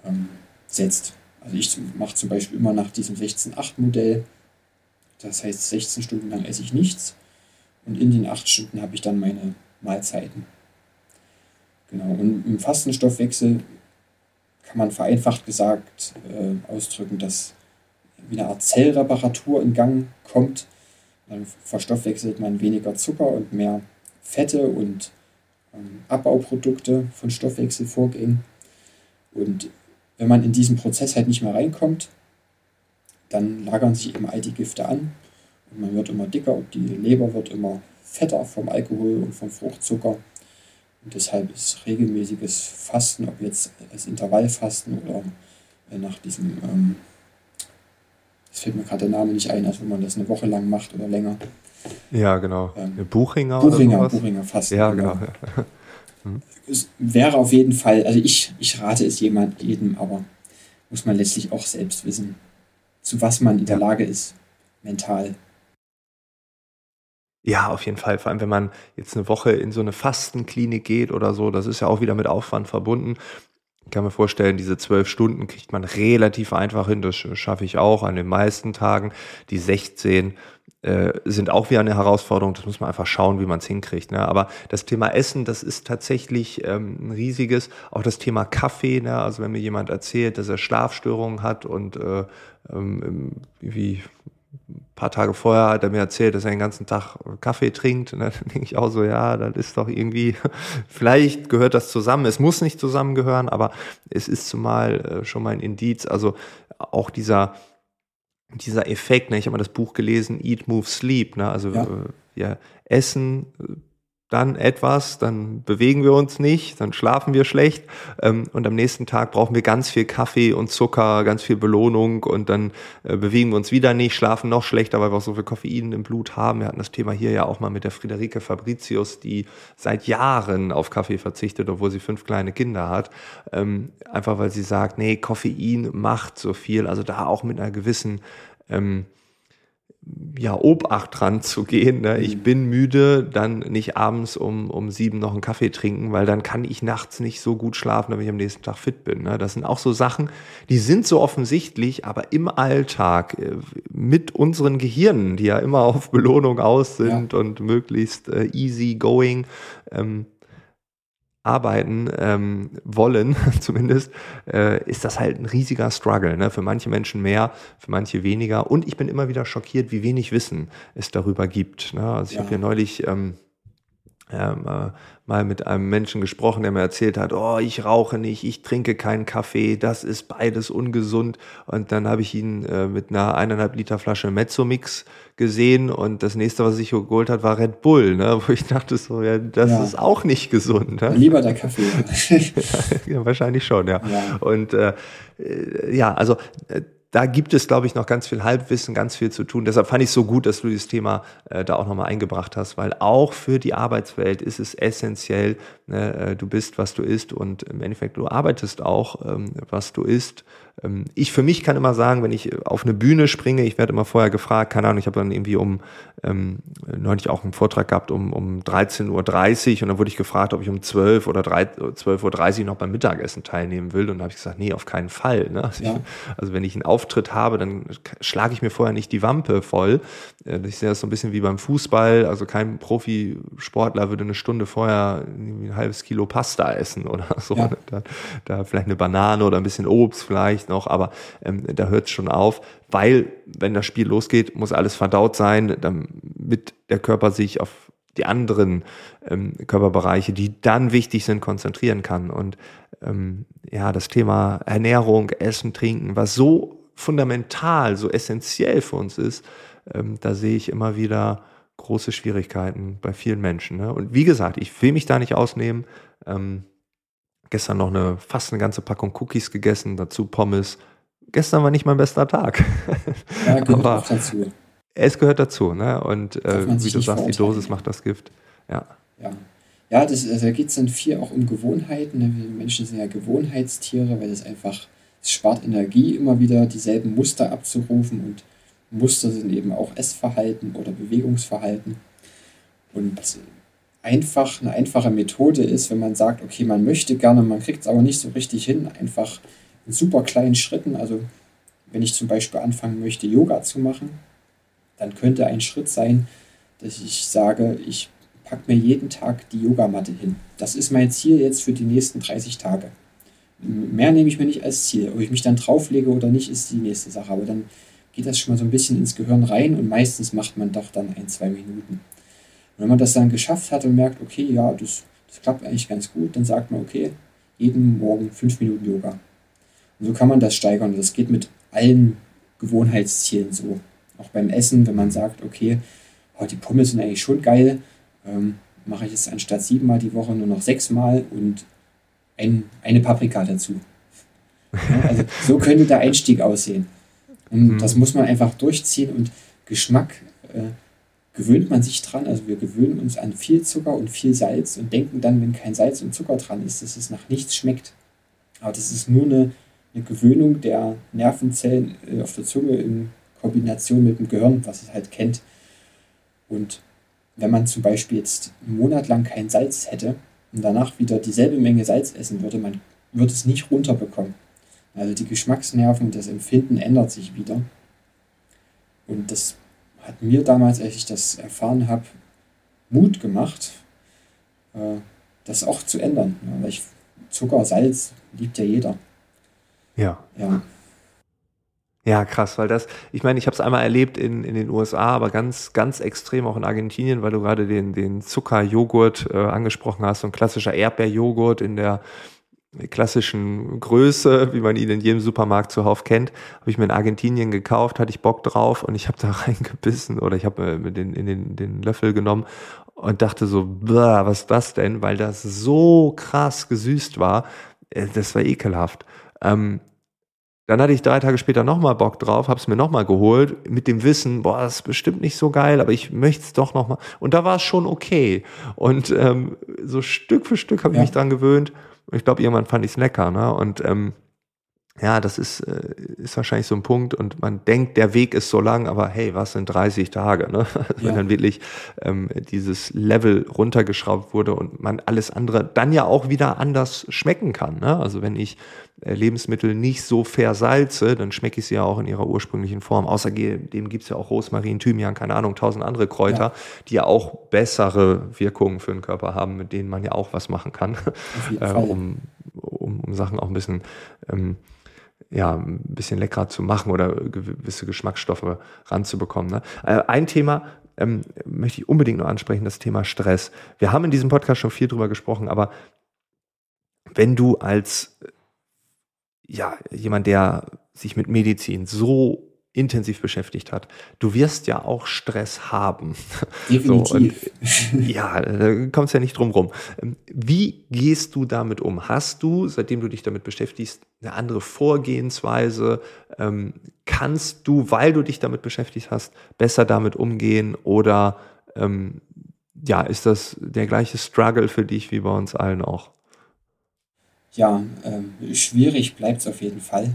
[SPEAKER 2] ähm, setzt. Also ich mache zum Beispiel immer nach diesem 16-8-Modell das heißt, 16 Stunden lang esse ich nichts und in den 8 Stunden habe ich dann meine Mahlzeiten. Genau, und im Fastenstoffwechsel kann man vereinfacht gesagt äh, ausdrücken, dass wie eine Art Zellreparatur in Gang kommt. Dann verstoffwechselt man weniger Zucker und mehr Fette und ähm, Abbauprodukte von Stoffwechselvorgängen. Und wenn man in diesen Prozess halt nicht mehr reinkommt, dann lagern sich eben all die Gifte an und man wird immer dicker und die Leber wird immer fetter vom Alkohol und vom Fruchtzucker. Und deshalb ist regelmäßiges Fasten, ob jetzt als Intervallfasten oder nach diesem, ähm, es fällt mir gerade der Name nicht ein, also wenn man das eine Woche lang macht oder länger.
[SPEAKER 1] Ja, genau. Ähm, Buchinger,
[SPEAKER 2] Buchinger oder Buchinger Fasten.
[SPEAKER 1] Ja, genau. genau.
[SPEAKER 2] hm. Es wäre auf jeden Fall, also ich, ich rate es jemand, jedem, aber muss man letztlich auch selbst wissen zu was man in der Lage ist, mental.
[SPEAKER 1] Ja, auf jeden Fall. Vor allem, wenn man jetzt eine Woche in so eine Fastenklinik geht oder so, das ist ja auch wieder mit Aufwand verbunden. Kann mir vorstellen, diese zwölf Stunden kriegt man relativ einfach hin. Das schaffe ich auch an den meisten Tagen. Die 16 äh, sind auch wieder eine Herausforderung. Das muss man einfach schauen, wie man es hinkriegt. Ne? Aber das Thema Essen, das ist tatsächlich ähm, ein riesiges. Auch das Thema Kaffee. Ne? Also wenn mir jemand erzählt, dass er Schlafstörungen hat und äh, ähm, wie ein paar Tage vorher hat er mir erzählt, dass er den ganzen Tag Kaffee trinkt. Und dann denke ich auch so, ja, das ist doch irgendwie, vielleicht gehört das zusammen. Es muss nicht zusammengehören, aber es ist zumal äh, schon mal ein Indiz. Also auch dieser, dieser Effekt, ne, ich habe mal das Buch gelesen, Eat, Move, Sleep, ne, also ja. Äh, ja, Essen, dann etwas, dann bewegen wir uns nicht, dann schlafen wir schlecht ähm, und am nächsten Tag brauchen wir ganz viel Kaffee und Zucker, ganz viel Belohnung und dann äh, bewegen wir uns wieder nicht, schlafen noch schlechter, weil wir auch so viel Koffein im Blut haben. Wir hatten das Thema hier ja auch mal mit der Friederike Fabricius, die seit Jahren auf Kaffee verzichtet, obwohl sie fünf kleine Kinder hat, ähm, einfach weil sie sagt, nee, Koffein macht so viel, also da auch mit einer gewissen ähm, ja, Obacht dran zu gehen. Ne? Ich mhm. bin müde, dann nicht abends um, um sieben noch einen Kaffee trinken, weil dann kann ich nachts nicht so gut schlafen, damit ich am nächsten Tag fit bin. Ne? Das sind auch so Sachen, die sind so offensichtlich, aber im Alltag äh, mit unseren Gehirnen, die ja immer auf Belohnung aus sind ja. und möglichst äh, easy going, ähm, arbeiten ähm, wollen, zumindest, äh, ist das halt ein riesiger Struggle. Ne? Für manche Menschen mehr, für manche weniger. Und ich bin immer wieder schockiert, wie wenig Wissen es darüber gibt. Ne? Also ich ja. habe hier neulich ähm, ähm, äh, mal mit einem Menschen gesprochen, der mir erzählt hat, oh, ich rauche nicht, ich trinke keinen Kaffee, das ist beides ungesund. Und dann habe ich ihn äh, mit einer eineinhalb Liter Flasche Mezzomix gesehen und das nächste, was ich geholt hat, war Red Bull, ne? wo ich dachte so, ja, das ja. ist auch nicht gesund. Ne?
[SPEAKER 2] Lieber der Kaffee.
[SPEAKER 1] ja, wahrscheinlich schon, ja. ja. Und äh, äh ja, also äh, da gibt es, glaube ich, noch ganz viel Halbwissen, ganz viel zu tun. Deshalb fand ich es so gut, dass du dieses Thema äh, da auch nochmal eingebracht hast, weil auch für die Arbeitswelt ist es essentiell, ne, äh, du bist, was du isst und im Endeffekt du arbeitest auch, ähm, was du isst ich für mich kann immer sagen, wenn ich auf eine Bühne springe, ich werde immer vorher gefragt, keine Ahnung, ich habe dann irgendwie um, ähm, neulich auch einen Vortrag gehabt um, um 13.30 Uhr und dann wurde ich gefragt, ob ich um 12 oder 12.30 Uhr noch beim Mittagessen teilnehmen will und da habe ich gesagt, nee, auf keinen Fall. Ne? Also, ja. ich, also, wenn ich einen Auftritt habe, dann schlage ich mir vorher nicht die Wampe voll. Äh, ich sehe das so ein bisschen wie beim Fußball, also kein Profisportler würde eine Stunde vorher ein halbes Kilo Pasta essen oder so. Ja. Da, da vielleicht eine Banane oder ein bisschen Obst vielleicht vielleicht noch, aber ähm, da hört es schon auf, weil wenn das Spiel losgeht, muss alles verdaut sein, damit der Körper sich auf die anderen ähm, Körperbereiche, die dann wichtig sind, konzentrieren kann. Und ähm, ja, das Thema Ernährung, Essen, Trinken, was so fundamental, so essentiell für uns ist, ähm, da sehe ich immer wieder große Schwierigkeiten bei vielen Menschen. Ne? Und wie gesagt, ich will mich da nicht ausnehmen. Ähm, Gestern noch eine fast eine ganze Packung Cookies gegessen, dazu Pommes. Gestern war nicht mein bester Tag. Ja, gehört Aber dazu. Es gehört dazu, ne? Und äh, wie du sagst, die Dosis macht das Gift. Ja.
[SPEAKER 2] Ja, ja das, also da geht es dann viel auch um Gewohnheiten. Ne? Wir Menschen sind ja Gewohnheitstiere, weil es einfach, es spart Energie, immer wieder dieselben Muster abzurufen und Muster sind eben auch Essverhalten oder Bewegungsverhalten. Und einfach eine einfache Methode ist, wenn man sagt, okay, man möchte gerne, man kriegt es aber nicht so richtig hin, einfach in super kleinen Schritten. Also wenn ich zum Beispiel anfangen möchte, Yoga zu machen, dann könnte ein Schritt sein, dass ich sage, ich packe mir jeden Tag die Yogamatte hin. Das ist mein Ziel jetzt für die nächsten 30 Tage. Mehr nehme ich mir nicht als Ziel. Ob ich mich dann drauflege oder nicht, ist die nächste Sache. Aber dann geht das schon mal so ein bisschen ins Gehirn rein und meistens macht man doch dann ein, zwei Minuten. Wenn man das dann geschafft hat und merkt, okay, ja, das, das klappt eigentlich ganz gut, dann sagt man, okay, jeden Morgen fünf Minuten Yoga. Und so kann man das steigern. Und das geht mit allen Gewohnheitszielen so. Auch beim Essen, wenn man sagt, okay, oh, die Pommes sind eigentlich schon geil, ähm, mache ich es anstatt siebenmal die Woche nur noch sechsmal und ein, eine Paprika dazu. Ja, also so könnte der Einstieg aussehen. Und mhm. das muss man einfach durchziehen und Geschmack äh, gewöhnt man sich dran. Also wir gewöhnen uns an viel Zucker und viel Salz und denken dann, wenn kein Salz und Zucker dran ist, dass es nach nichts schmeckt. Aber das ist nur eine, eine Gewöhnung der Nervenzellen äh, auf der Zunge in Kombination mit dem Gehirn, was es halt kennt. Und wenn man zum Beispiel jetzt einen Monat lang kein Salz hätte und danach wieder dieselbe Menge Salz essen würde, man würde es nicht runterbekommen. Also die Geschmacksnerven das Empfinden ändert sich wieder. Und das hat mir damals, als ich das erfahren habe, Mut gemacht, äh, das auch zu ändern. Weil ich, Zucker, Salz liebt ja jeder.
[SPEAKER 1] Ja. Ja. Ja, krass, weil das, ich meine, ich habe es einmal erlebt in, in den USA, aber ganz, ganz extrem auch in Argentinien, weil du gerade den, den Zuckerjoghurt äh, angesprochen hast, so ein klassischer Erdbeerjoghurt in der klassischen Größe, wie man ihn in jedem Supermarkt zuhauf kennt, habe ich mir in Argentinien gekauft, hatte ich Bock drauf und ich habe da reingebissen oder ich habe mir den, in den, den Löffel genommen und dachte so, was ist das denn? Weil das so krass gesüßt war, äh, das war ekelhaft. Ähm, dann hatte ich drei Tage später nochmal Bock drauf, habe es mir nochmal geholt, mit dem Wissen, boah, das ist bestimmt nicht so geil, aber ich möchte es doch nochmal. Und da war es schon okay. Und ähm, so Stück für Stück habe ich ja. mich dran gewöhnt. Ich glaube, irgendwann fand ich es lecker. Ne? Und ähm, ja, das ist, äh, ist wahrscheinlich so ein Punkt und man denkt, der Weg ist so lang, aber hey, was sind 30 Tage, ne? Also ja. Wenn dann wirklich ähm, dieses Level runtergeschraubt wurde und man alles andere dann ja auch wieder anders schmecken kann. Ne? Also wenn ich äh, Lebensmittel nicht so versalze, dann schmecke ich sie ja auch in ihrer ursprünglichen Form. Außerdem gibt es ja auch Rosmarin, Thymian, keine Ahnung, tausend andere Kräuter, ja. die ja auch bessere Wirkungen für den Körper haben, mit denen man ja auch was machen kann, äh, um, um, um Sachen auch ein bisschen ähm, ja, ein bisschen leckerer zu machen oder gewisse Geschmacksstoffe ranzubekommen. Ne? Äh, ein Thema ähm, möchte ich unbedingt noch ansprechen, das Thema Stress. Wir haben in diesem Podcast schon viel drüber gesprochen, aber wenn du als ja, jemand, der sich mit Medizin so intensiv beschäftigt hat. Du wirst ja auch Stress haben.
[SPEAKER 2] Definitiv.
[SPEAKER 1] So, und, ja, da kommst ja nicht drum rum. Ähm, wie gehst du damit um? Hast du, seitdem du dich damit beschäftigst, eine andere Vorgehensweise? Ähm, kannst du, weil du dich damit beschäftigt hast, besser damit umgehen? Oder ähm, ja, ist das der gleiche Struggle für dich wie bei uns allen auch?
[SPEAKER 2] Ja, ähm, schwierig bleibt es auf jeden Fall.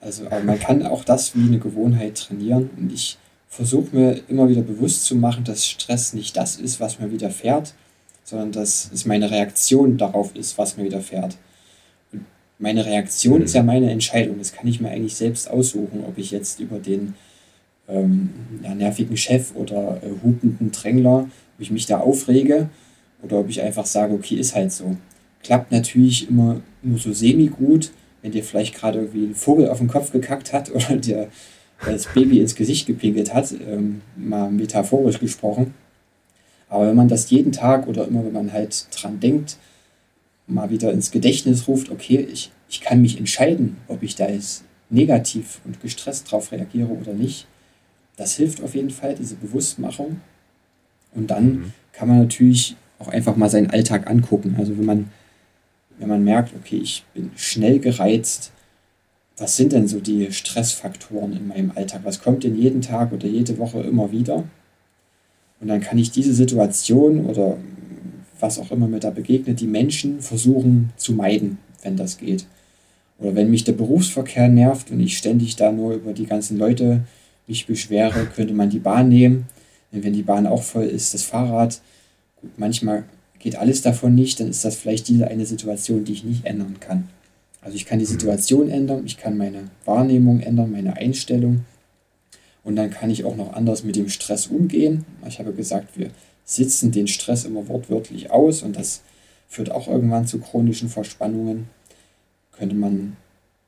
[SPEAKER 2] Also, aber man kann auch das wie eine Gewohnheit trainieren. Und ich versuche mir immer wieder bewusst zu machen, dass Stress nicht das ist, was mir widerfährt, sondern dass es meine Reaktion darauf ist, was mir widerfährt. Und meine Reaktion ist ja meine Entscheidung. Das kann ich mir eigentlich selbst aussuchen, ob ich jetzt über den ähm, ja, nervigen Chef oder äh, hupenden Drängler, ob ich mich da aufrege oder ob ich einfach sage, okay, ist halt so. Klappt natürlich immer nur so semi-gut, wenn dir vielleicht gerade irgendwie ein Vogel auf den Kopf gekackt hat oder dir das Baby ins Gesicht gepinkelt hat, ähm, mal metaphorisch gesprochen. Aber wenn man das jeden Tag oder immer, wenn man halt dran denkt, mal wieder ins Gedächtnis ruft, okay, ich, ich kann mich entscheiden, ob ich da jetzt negativ und gestresst drauf reagiere oder nicht, das hilft auf jeden Fall, diese Bewusstmachung. Und dann mhm. kann man natürlich auch einfach mal seinen Alltag angucken. Also wenn man wenn man merkt, okay, ich bin schnell gereizt, was sind denn so die Stressfaktoren in meinem Alltag? Was kommt denn jeden Tag oder jede Woche immer wieder? Und dann kann ich diese Situation oder was auch immer mir da begegnet, die Menschen versuchen zu meiden, wenn das geht. Oder wenn mich der Berufsverkehr nervt und ich ständig da nur über die ganzen Leute mich beschwere, könnte man die Bahn nehmen. Denn wenn die Bahn auch voll ist, das Fahrrad. Gut, manchmal Geht alles davon nicht, dann ist das vielleicht diese eine Situation, die ich nicht ändern kann. Also ich kann die Situation ändern, ich kann meine Wahrnehmung ändern, meine Einstellung und dann kann ich auch noch anders mit dem Stress umgehen. Ich habe gesagt, wir sitzen den Stress immer wortwörtlich aus und das führt auch irgendwann zu chronischen Verspannungen. Könnte man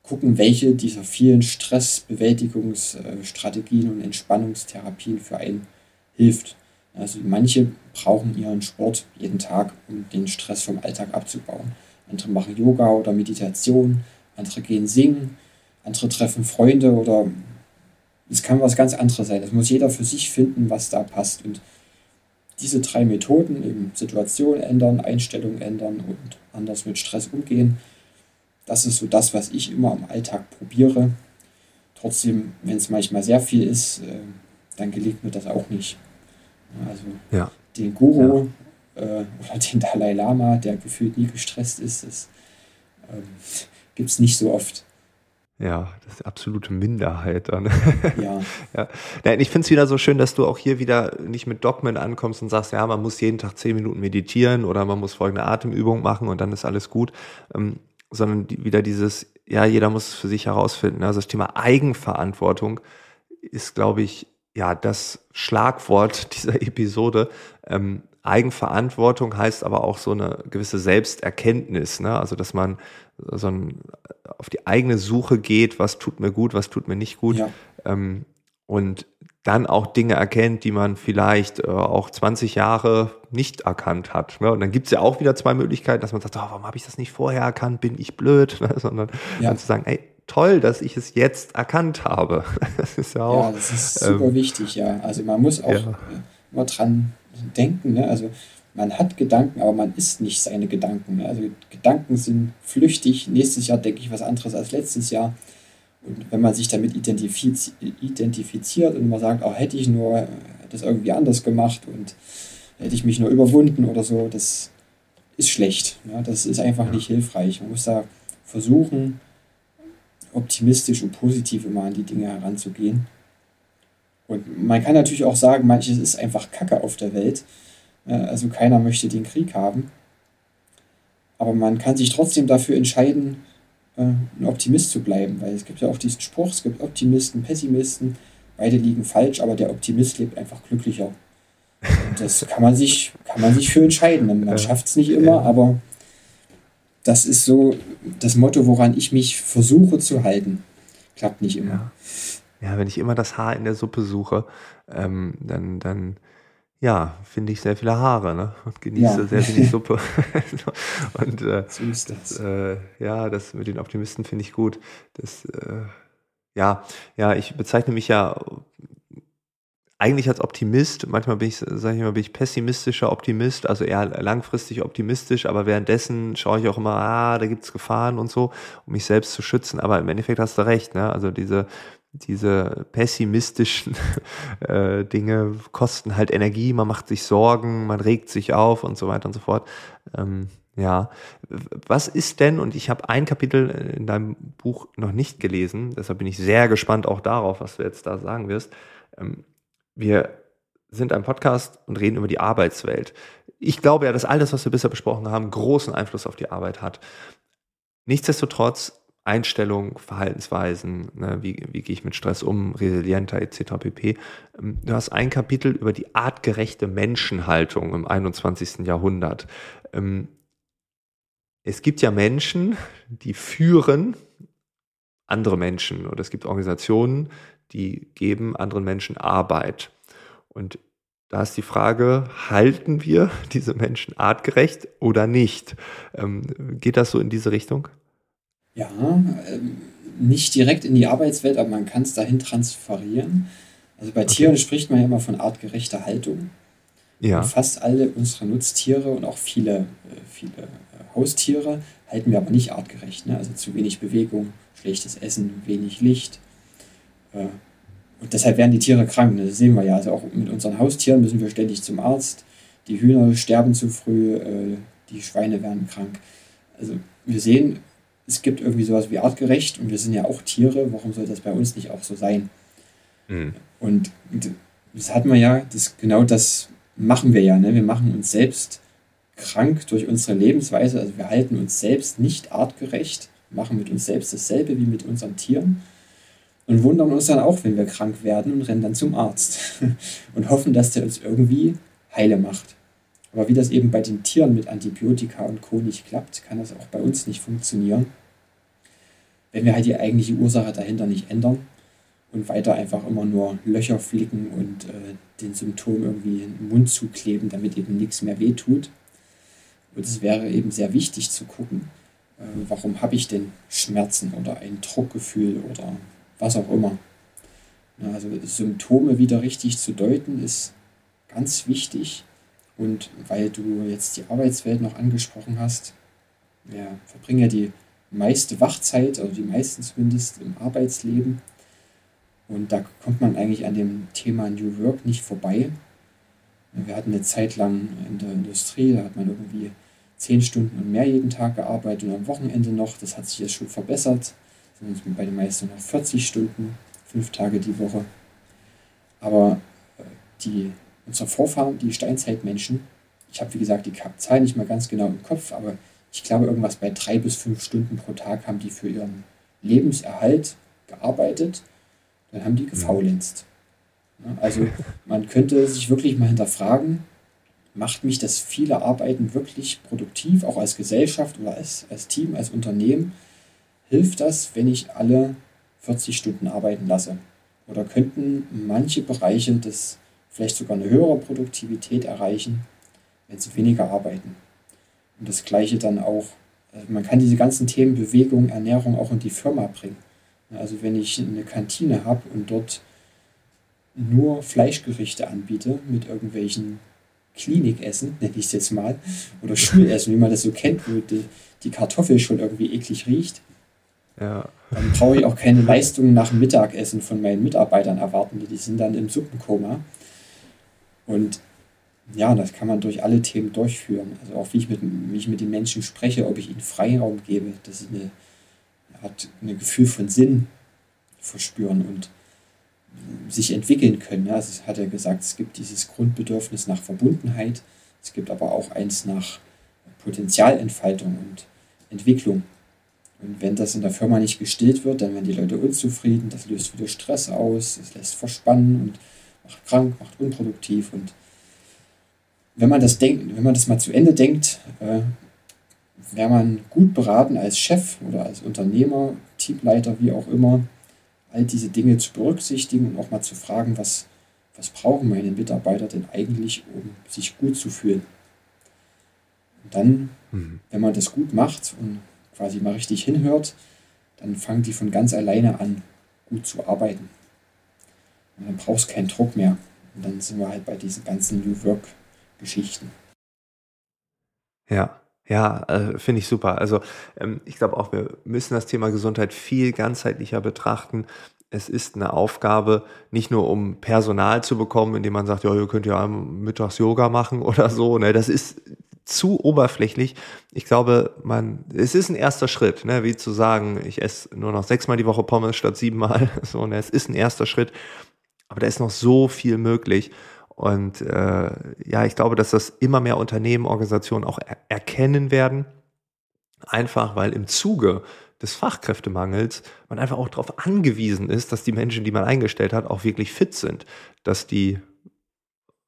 [SPEAKER 2] gucken, welche dieser vielen Stressbewältigungsstrategien und Entspannungstherapien für einen hilft. Also manche brauchen ihren Sport jeden Tag, um den Stress vom Alltag abzubauen. Andere machen Yoga oder Meditation, andere gehen singen, andere treffen Freunde oder es kann was ganz anderes sein. Das muss jeder für sich finden, was da passt. Und diese drei Methoden, eben Situation ändern, Einstellung ändern und anders mit Stress umgehen, das ist so das, was ich immer im Alltag probiere. Trotzdem, wenn es manchmal sehr viel ist, äh, dann gelingt mir das auch nicht. Also ja. den Guru ja. äh, oder den Dalai Lama, der gefühlt nie gestresst ist, das ähm, gibt es nicht so oft.
[SPEAKER 1] Ja, das ist absolute Minderheit dann. Ja. ja. Nein, ich finde es wieder so schön, dass du auch hier wieder nicht mit Dogmen ankommst und sagst, ja, man muss jeden Tag zehn Minuten meditieren oder man muss folgende Atemübung machen und dann ist alles gut. Ähm, sondern die, wieder dieses, ja, jeder muss es für sich herausfinden. Also das Thema Eigenverantwortung ist, glaube ich, ja, das Schlagwort dieser Episode. Ähm, Eigenverantwortung heißt aber auch so eine gewisse Selbsterkenntnis, ne? Also dass man so ein, auf die eigene Suche geht, was tut mir gut, was tut mir nicht gut. Ja. Ähm, und dann auch Dinge erkennt, die man vielleicht äh, auch 20 Jahre nicht erkannt hat. Ne? Und dann gibt's ja auch wieder zwei Möglichkeiten, dass man sagt, oh, warum habe ich das nicht vorher erkannt, bin ich blöd, ne? sondern ja. dann zu sagen, ey, toll, dass ich es jetzt erkannt habe.
[SPEAKER 2] Das ist ja auch. Ja, das ist super ähm, wichtig, ja. Also man muss auch ja. immer dran denken. Ne? Also man hat Gedanken, aber man ist nicht seine Gedanken. Ne? Also Gedanken sind flüchtig. Nächstes Jahr denke ich was anderes als letztes Jahr. Und wenn man sich damit identifiz identifiziert und man sagt, oh, hätte ich nur das irgendwie anders gemacht und hätte ich mich nur überwunden oder so, das ist schlecht. Ja? Das ist einfach nicht hilfreich. Man muss da versuchen, optimistisch und positiv immer an die Dinge heranzugehen. Und man kann natürlich auch sagen, manches ist einfach Kacke auf der Welt. Also keiner möchte den Krieg haben. Aber man kann sich trotzdem dafür entscheiden, äh, ein Optimist zu bleiben, weil es gibt ja auch diesen Spruch, es gibt Optimisten, Pessimisten, beide liegen falsch, aber der Optimist lebt einfach glücklicher. Und das kann man sich, kann man sich für entscheiden. Man schafft es nicht immer, aber das ist so das Motto, woran ich mich versuche zu halten. Klappt nicht immer.
[SPEAKER 1] Ja, ja wenn ich immer das Haar in der Suppe suche, ähm, dann, dann ja, finde ich sehr viele Haare ne? und genieße ja. sehr wenig Suppe. und äh, so ist das. Äh, ja, das mit den Optimisten finde ich gut. Das, äh, ja, ja, ich bezeichne mich ja eigentlich als Optimist. Manchmal bin ich, sage ich mal, bin ich pessimistischer Optimist, also eher langfristig optimistisch, aber währenddessen schaue ich auch immer, ah, da gibt's Gefahren und so, um mich selbst zu schützen. Aber im Endeffekt hast du recht, ne? Also diese diese pessimistischen äh, Dinge kosten halt Energie, man macht sich Sorgen, man regt sich auf und so weiter und so fort. Ähm, ja, was ist denn, und ich habe ein Kapitel in deinem Buch noch nicht gelesen, deshalb bin ich sehr gespannt auch darauf, was du jetzt da sagen wirst. Ähm, wir sind ein Podcast und reden über die Arbeitswelt. Ich glaube ja, dass alles, was wir bisher besprochen haben, großen Einfluss auf die Arbeit hat. Nichtsdestotrotz Einstellung, Verhaltensweisen, ne, wie, wie gehe ich mit Stress um, resilienter etc. pp. Ähm, du hast ein Kapitel über die artgerechte Menschenhaltung im 21. Jahrhundert. Ähm, es gibt ja Menschen, die führen andere Menschen oder es gibt Organisationen, die geben anderen Menschen Arbeit. Und da ist die Frage, halten wir diese Menschen artgerecht oder nicht? Ähm, geht das so in diese Richtung?
[SPEAKER 2] Ja, ähm, nicht direkt in die Arbeitswelt, aber man kann es dahin transferieren. Also bei okay. Tieren spricht man ja immer von artgerechter Haltung. Ja. Und fast alle unsere Nutztiere und auch viele, äh, viele äh, Haustiere halten wir aber nicht artgerecht. Ne? Also zu wenig Bewegung, schlechtes Essen, wenig Licht. Äh, und deshalb werden die Tiere krank. Ne? Das sehen wir ja. Also auch mit unseren Haustieren müssen wir ständig zum Arzt. Die Hühner sterben zu früh, die Schweine werden krank. Also wir sehen, es gibt irgendwie sowas wie artgerecht und wir sind ja auch Tiere, warum soll das bei uns nicht auch so sein? Mhm. Und das hat man ja, das, genau das machen wir ja. Ne? Wir machen uns selbst krank durch unsere Lebensweise, also wir halten uns selbst nicht artgerecht, machen mit uns selbst dasselbe wie mit unseren Tieren und wundern uns dann auch, wenn wir krank werden und rennen dann zum Arzt und hoffen, dass der uns irgendwie heile macht. Aber wie das eben bei den Tieren mit Antibiotika und Co. nicht klappt, kann das auch bei uns nicht funktionieren, wenn wir halt die eigentliche Ursache dahinter nicht ändern und weiter einfach immer nur Löcher flicken und äh, den Symptom irgendwie in den Mund zukleben, damit eben nichts mehr wehtut. Und es wäre eben sehr wichtig zu gucken, äh, warum habe ich denn Schmerzen oder ein Druckgefühl oder was auch immer. Also Symptome wieder richtig zu deuten ist ganz wichtig und weil du jetzt die Arbeitswelt noch angesprochen hast, wir verbringen ja die meiste Wachzeit, also die meisten zumindest im Arbeitsleben. Und da kommt man eigentlich an dem Thema New Work nicht vorbei. Wir hatten eine Zeit lang in der Industrie, da hat man irgendwie zehn Stunden und mehr jeden Tag gearbeitet und am Wochenende noch. Das hat sich jetzt schon verbessert. Sind bei den meisten noch 40 Stunden, fünf Tage die Woche. Aber äh, die, unsere Vorfahren, die Steinzeitmenschen, ich habe wie gesagt die Zahl nicht mehr ganz genau im Kopf, aber ich glaube, irgendwas bei drei bis fünf Stunden pro Tag haben die für ihren Lebenserhalt gearbeitet, dann haben die gefaulenzt. Also man könnte sich wirklich mal hinterfragen, macht mich das viele Arbeiten wirklich produktiv, auch als Gesellschaft oder als, als Team, als Unternehmen? Hilft das, wenn ich alle 40 Stunden arbeiten lasse? Oder könnten manche Bereiche das vielleicht sogar eine höhere Produktivität erreichen, wenn sie weniger arbeiten? Und das Gleiche dann auch, also man kann diese ganzen Themen Bewegung, Ernährung auch in die Firma bringen. Also wenn ich eine Kantine habe und dort nur Fleischgerichte anbiete mit irgendwelchen Klinikessen, nenne ich es jetzt mal, oder Schulessen, wie man das so kennt, wo die, die Kartoffel schon irgendwie eklig riecht. Ja. Dann brauche ich auch keine Leistungen nach dem Mittagessen von meinen Mitarbeitern erwarten, die sind dann im Suppenkoma. Und ja, das kann man durch alle Themen durchführen. Also auch wie ich mit, wie ich mit den Menschen spreche, ob ich ihnen Freiraum gebe, dass sie eine, hat ein Gefühl von Sinn verspüren und sich entwickeln können. Ja, es hat er gesagt, es gibt dieses Grundbedürfnis nach Verbundenheit, es gibt aber auch eins nach Potenzialentfaltung und Entwicklung. Und wenn das in der Firma nicht gestillt wird, dann werden die Leute unzufrieden, das löst wieder Stress aus, es lässt verspannen und macht krank, macht unproduktiv. Und wenn man das denkt, wenn man das mal zu Ende denkt, äh, wäre man gut beraten als Chef oder als Unternehmer, Teamleiter, wie auch immer, all diese Dinge zu berücksichtigen und auch mal zu fragen, was, was brauchen meine Mitarbeiter denn eigentlich, um sich gut zu fühlen. Und dann, mhm. wenn man das gut macht und quasi mal richtig hinhört, dann fangen die von ganz alleine an, gut zu arbeiten. Und dann brauchst du keinen Druck mehr. Und dann sind wir halt bei diesen ganzen New Work-Geschichten.
[SPEAKER 1] Ja, ja, äh, finde ich super. Also ähm, ich glaube auch, wir müssen das Thema Gesundheit viel ganzheitlicher betrachten. Es ist eine Aufgabe, nicht nur um Personal zu bekommen, indem man sagt, ja, ihr könnt ja mittags Yoga machen oder so. Ne? Das ist zu oberflächlich. Ich glaube, man, es ist ein erster Schritt, ne? wie zu sagen, ich esse nur noch sechsmal die Woche Pommes statt siebenmal. So, ne? Es ist ein erster Schritt, aber da ist noch so viel möglich. Und äh, ja, ich glaube, dass das immer mehr Unternehmen, Organisationen auch er erkennen werden. Einfach weil im Zuge des Fachkräftemangels man einfach auch darauf angewiesen ist, dass die Menschen, die man eingestellt hat, auch wirklich fit sind, dass die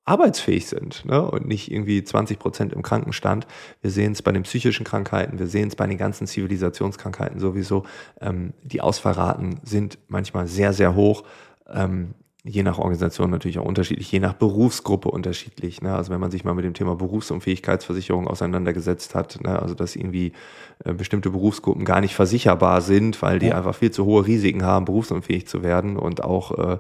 [SPEAKER 1] arbeitsfähig sind ne? und nicht irgendwie 20 Prozent im Krankenstand. Wir sehen es bei den psychischen Krankheiten, wir sehen es bei den ganzen Zivilisationskrankheiten sowieso. Ähm, die Ausfallraten sind manchmal sehr, sehr hoch. Ähm, je nach Organisation natürlich auch unterschiedlich, je nach Berufsgruppe unterschiedlich. Ne? Also wenn man sich mal mit dem Thema Berufsunfähigkeitsversicherung auseinandergesetzt hat, ne? also dass irgendwie äh, bestimmte Berufsgruppen gar nicht versicherbar sind, weil die ja. einfach viel zu hohe Risiken haben, berufsunfähig zu werden und auch äh,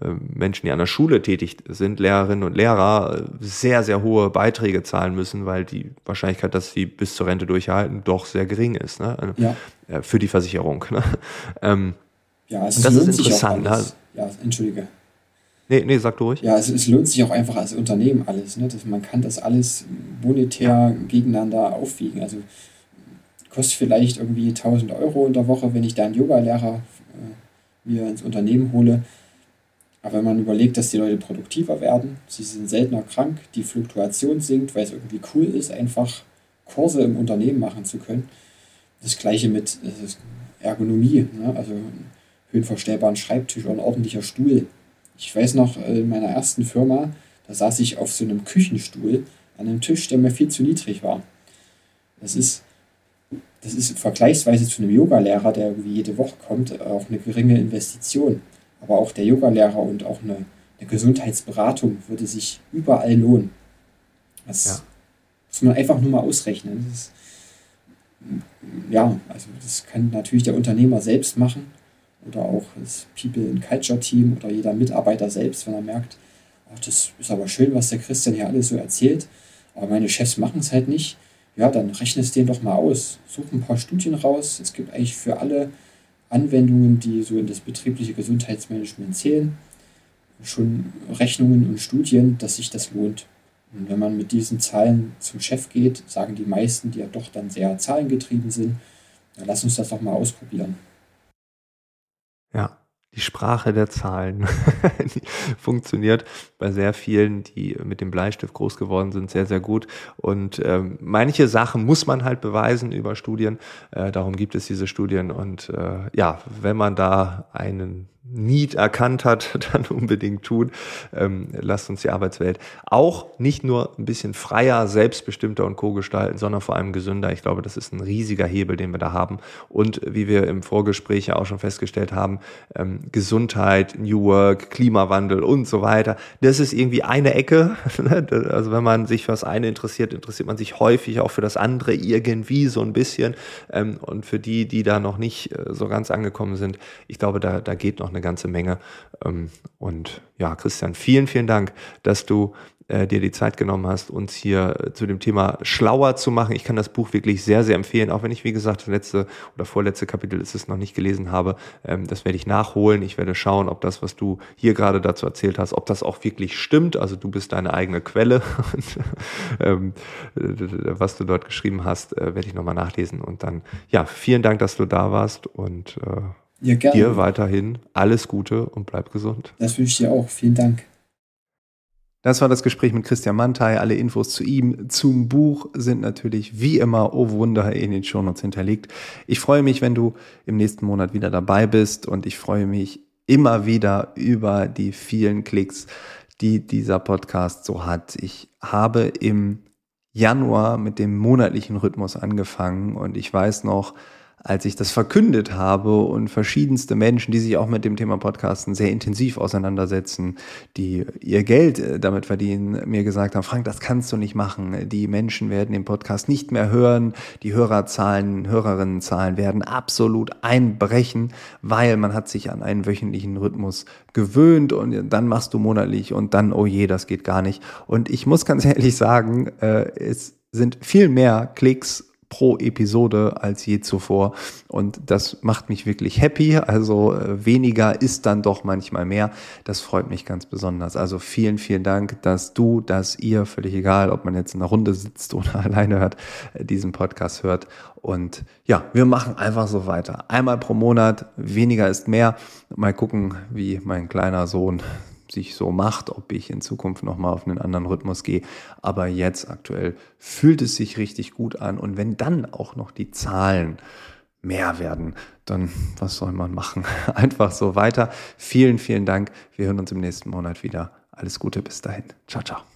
[SPEAKER 1] äh, Menschen, die an der Schule tätig sind, Lehrerinnen und Lehrer, äh, sehr, sehr hohe Beiträge zahlen müssen, weil die Wahrscheinlichkeit, dass sie bis zur Rente durchhalten, doch sehr gering ist ne? Also, ja. Für die Versicherung. Ne? Ähm,
[SPEAKER 2] ja, es das ist interessant. Ne? Ja, entschuldige.
[SPEAKER 1] Nee, nee, sag du ruhig.
[SPEAKER 2] Ja, es, es lohnt sich auch einfach als Unternehmen alles. Ne? Das, man kann das alles monetär gegeneinander aufwiegen. Also kostet vielleicht irgendwie 1000 Euro in der Woche, wenn ich da einen Yoga-Lehrer äh, mir ins Unternehmen hole. Aber wenn man überlegt, dass die Leute produktiver werden, sie sind seltener krank, die Fluktuation sinkt, weil es irgendwie cool ist, einfach Kurse im Unternehmen machen zu können. Das gleiche mit Ergonomie, ne? also höhenverstellbaren Schreibtisch oder ein ordentlicher Stuhl. Ich weiß noch, äh, in meiner ersten Firma, da saß ich auf so einem Küchenstuhl an einem Tisch, der mir viel zu niedrig war. Das ist, das ist vergleichsweise zu einem Yogalehrer, der irgendwie jede Woche kommt, auch eine geringe Investition. Aber auch der Yogalehrer und auch eine, eine Gesundheitsberatung würde sich überall lohnen. Das ja. muss man einfach nur mal ausrechnen. Ist, ja, also das kann natürlich der Unternehmer selbst machen oder auch das People and Culture Team oder jeder Mitarbeiter selbst, wenn er merkt, ach, das ist aber schön, was der Christian hier alles so erzählt, aber meine Chefs machen es halt nicht, ja, dann rechne es denen doch mal aus. Such ein paar Studien raus. Es gibt eigentlich für alle Anwendungen, die so in das betriebliche Gesundheitsmanagement zählen, schon Rechnungen und Studien, dass sich das lohnt. Und wenn man mit diesen Zahlen zum Chef geht, sagen die meisten, die ja doch dann sehr zahlengetrieben sind, ja, lass uns das doch mal ausprobieren.
[SPEAKER 1] Die Sprache der Zahlen funktioniert bei sehr vielen, die mit dem Bleistift groß geworden sind, sehr, sehr gut. Und ähm, manche Sachen muss man halt beweisen über Studien. Äh, darum gibt es diese Studien. Und äh, ja, wenn man da einen Need erkannt hat, dann unbedingt tun. Ähm, lasst uns die Arbeitswelt auch nicht nur ein bisschen freier, selbstbestimmter und co gestalten, sondern vor allem gesünder. Ich glaube, das ist ein riesiger Hebel, den wir da haben. Und wie wir im Vorgespräch ja auch schon festgestellt haben, ähm, Gesundheit, New Work, Klimawandel und so weiter. Das ist irgendwie eine Ecke. Ne? also wenn man sich für das eine interessiert, interessiert man sich häufig auch für das andere irgendwie so ein bisschen. Ähm, und für die, die da noch nicht äh, so ganz angekommen sind, ich glaube, da, da geht noch eine ganze Menge. Ähm, und ja, Christian, vielen, vielen Dank, dass du äh, dir die Zeit genommen hast, uns hier äh, zu dem Thema schlauer zu machen. Ich kann das Buch wirklich sehr, sehr empfehlen, auch wenn ich, wie gesagt, das letzte oder vorletzte Kapitel ist es noch nicht gelesen habe. Ähm, das werde ich nachholen. Ich werde schauen, ob das, was du hier gerade dazu erzählt hast, ob das auch wirklich stimmt. Also du bist deine eigene Quelle. Ähm, was du dort geschrieben hast, äh, werde ich nochmal nachlesen. Und dann, ja, vielen Dank, dass du da warst und ja, dir weiterhin alles Gute und bleib gesund.
[SPEAKER 2] Das wünsche ich dir auch. Vielen Dank.
[SPEAKER 1] Das war das Gespräch mit Christian Mantei. Alle Infos zu ihm, zum Buch sind natürlich wie immer, oh Wunder, in den Shownotes hinterlegt. Ich freue mich, wenn du im nächsten Monat wieder dabei bist und ich freue mich immer wieder über die vielen Klicks, die dieser Podcast so hat. Ich habe im Januar mit dem monatlichen Rhythmus angefangen und ich weiß noch, als ich das verkündet habe und verschiedenste Menschen, die sich auch mit dem Thema Podcasten sehr intensiv auseinandersetzen, die ihr Geld äh, damit verdienen, mir gesagt haben, Frank, das kannst du nicht machen. Die Menschen werden den Podcast nicht mehr hören. Die Hörerzahlen, Hörerinnenzahlen werden absolut einbrechen, weil man hat sich an einen wöchentlichen Rhythmus gewöhnt und dann machst du monatlich und dann, oh je, das geht gar nicht. Und ich muss ganz ehrlich sagen, äh, es sind viel mehr Klicks pro Episode als je zuvor. Und das macht mich wirklich happy. Also äh, weniger ist dann doch manchmal mehr. Das freut mich ganz besonders. Also vielen, vielen Dank, dass du, dass ihr, völlig egal, ob man jetzt in einer Runde sitzt oder alleine hört, äh, diesen Podcast hört. Und ja, wir machen einfach so weiter. Einmal pro Monat, weniger ist mehr. Mal gucken, wie mein kleiner Sohn sich so macht, ob ich in Zukunft nochmal auf einen anderen Rhythmus gehe. Aber jetzt aktuell fühlt es sich richtig gut an. Und wenn dann auch noch die Zahlen mehr werden, dann was soll man machen? Einfach so weiter. Vielen, vielen Dank. Wir hören uns im nächsten Monat wieder. Alles Gute bis dahin. Ciao, ciao.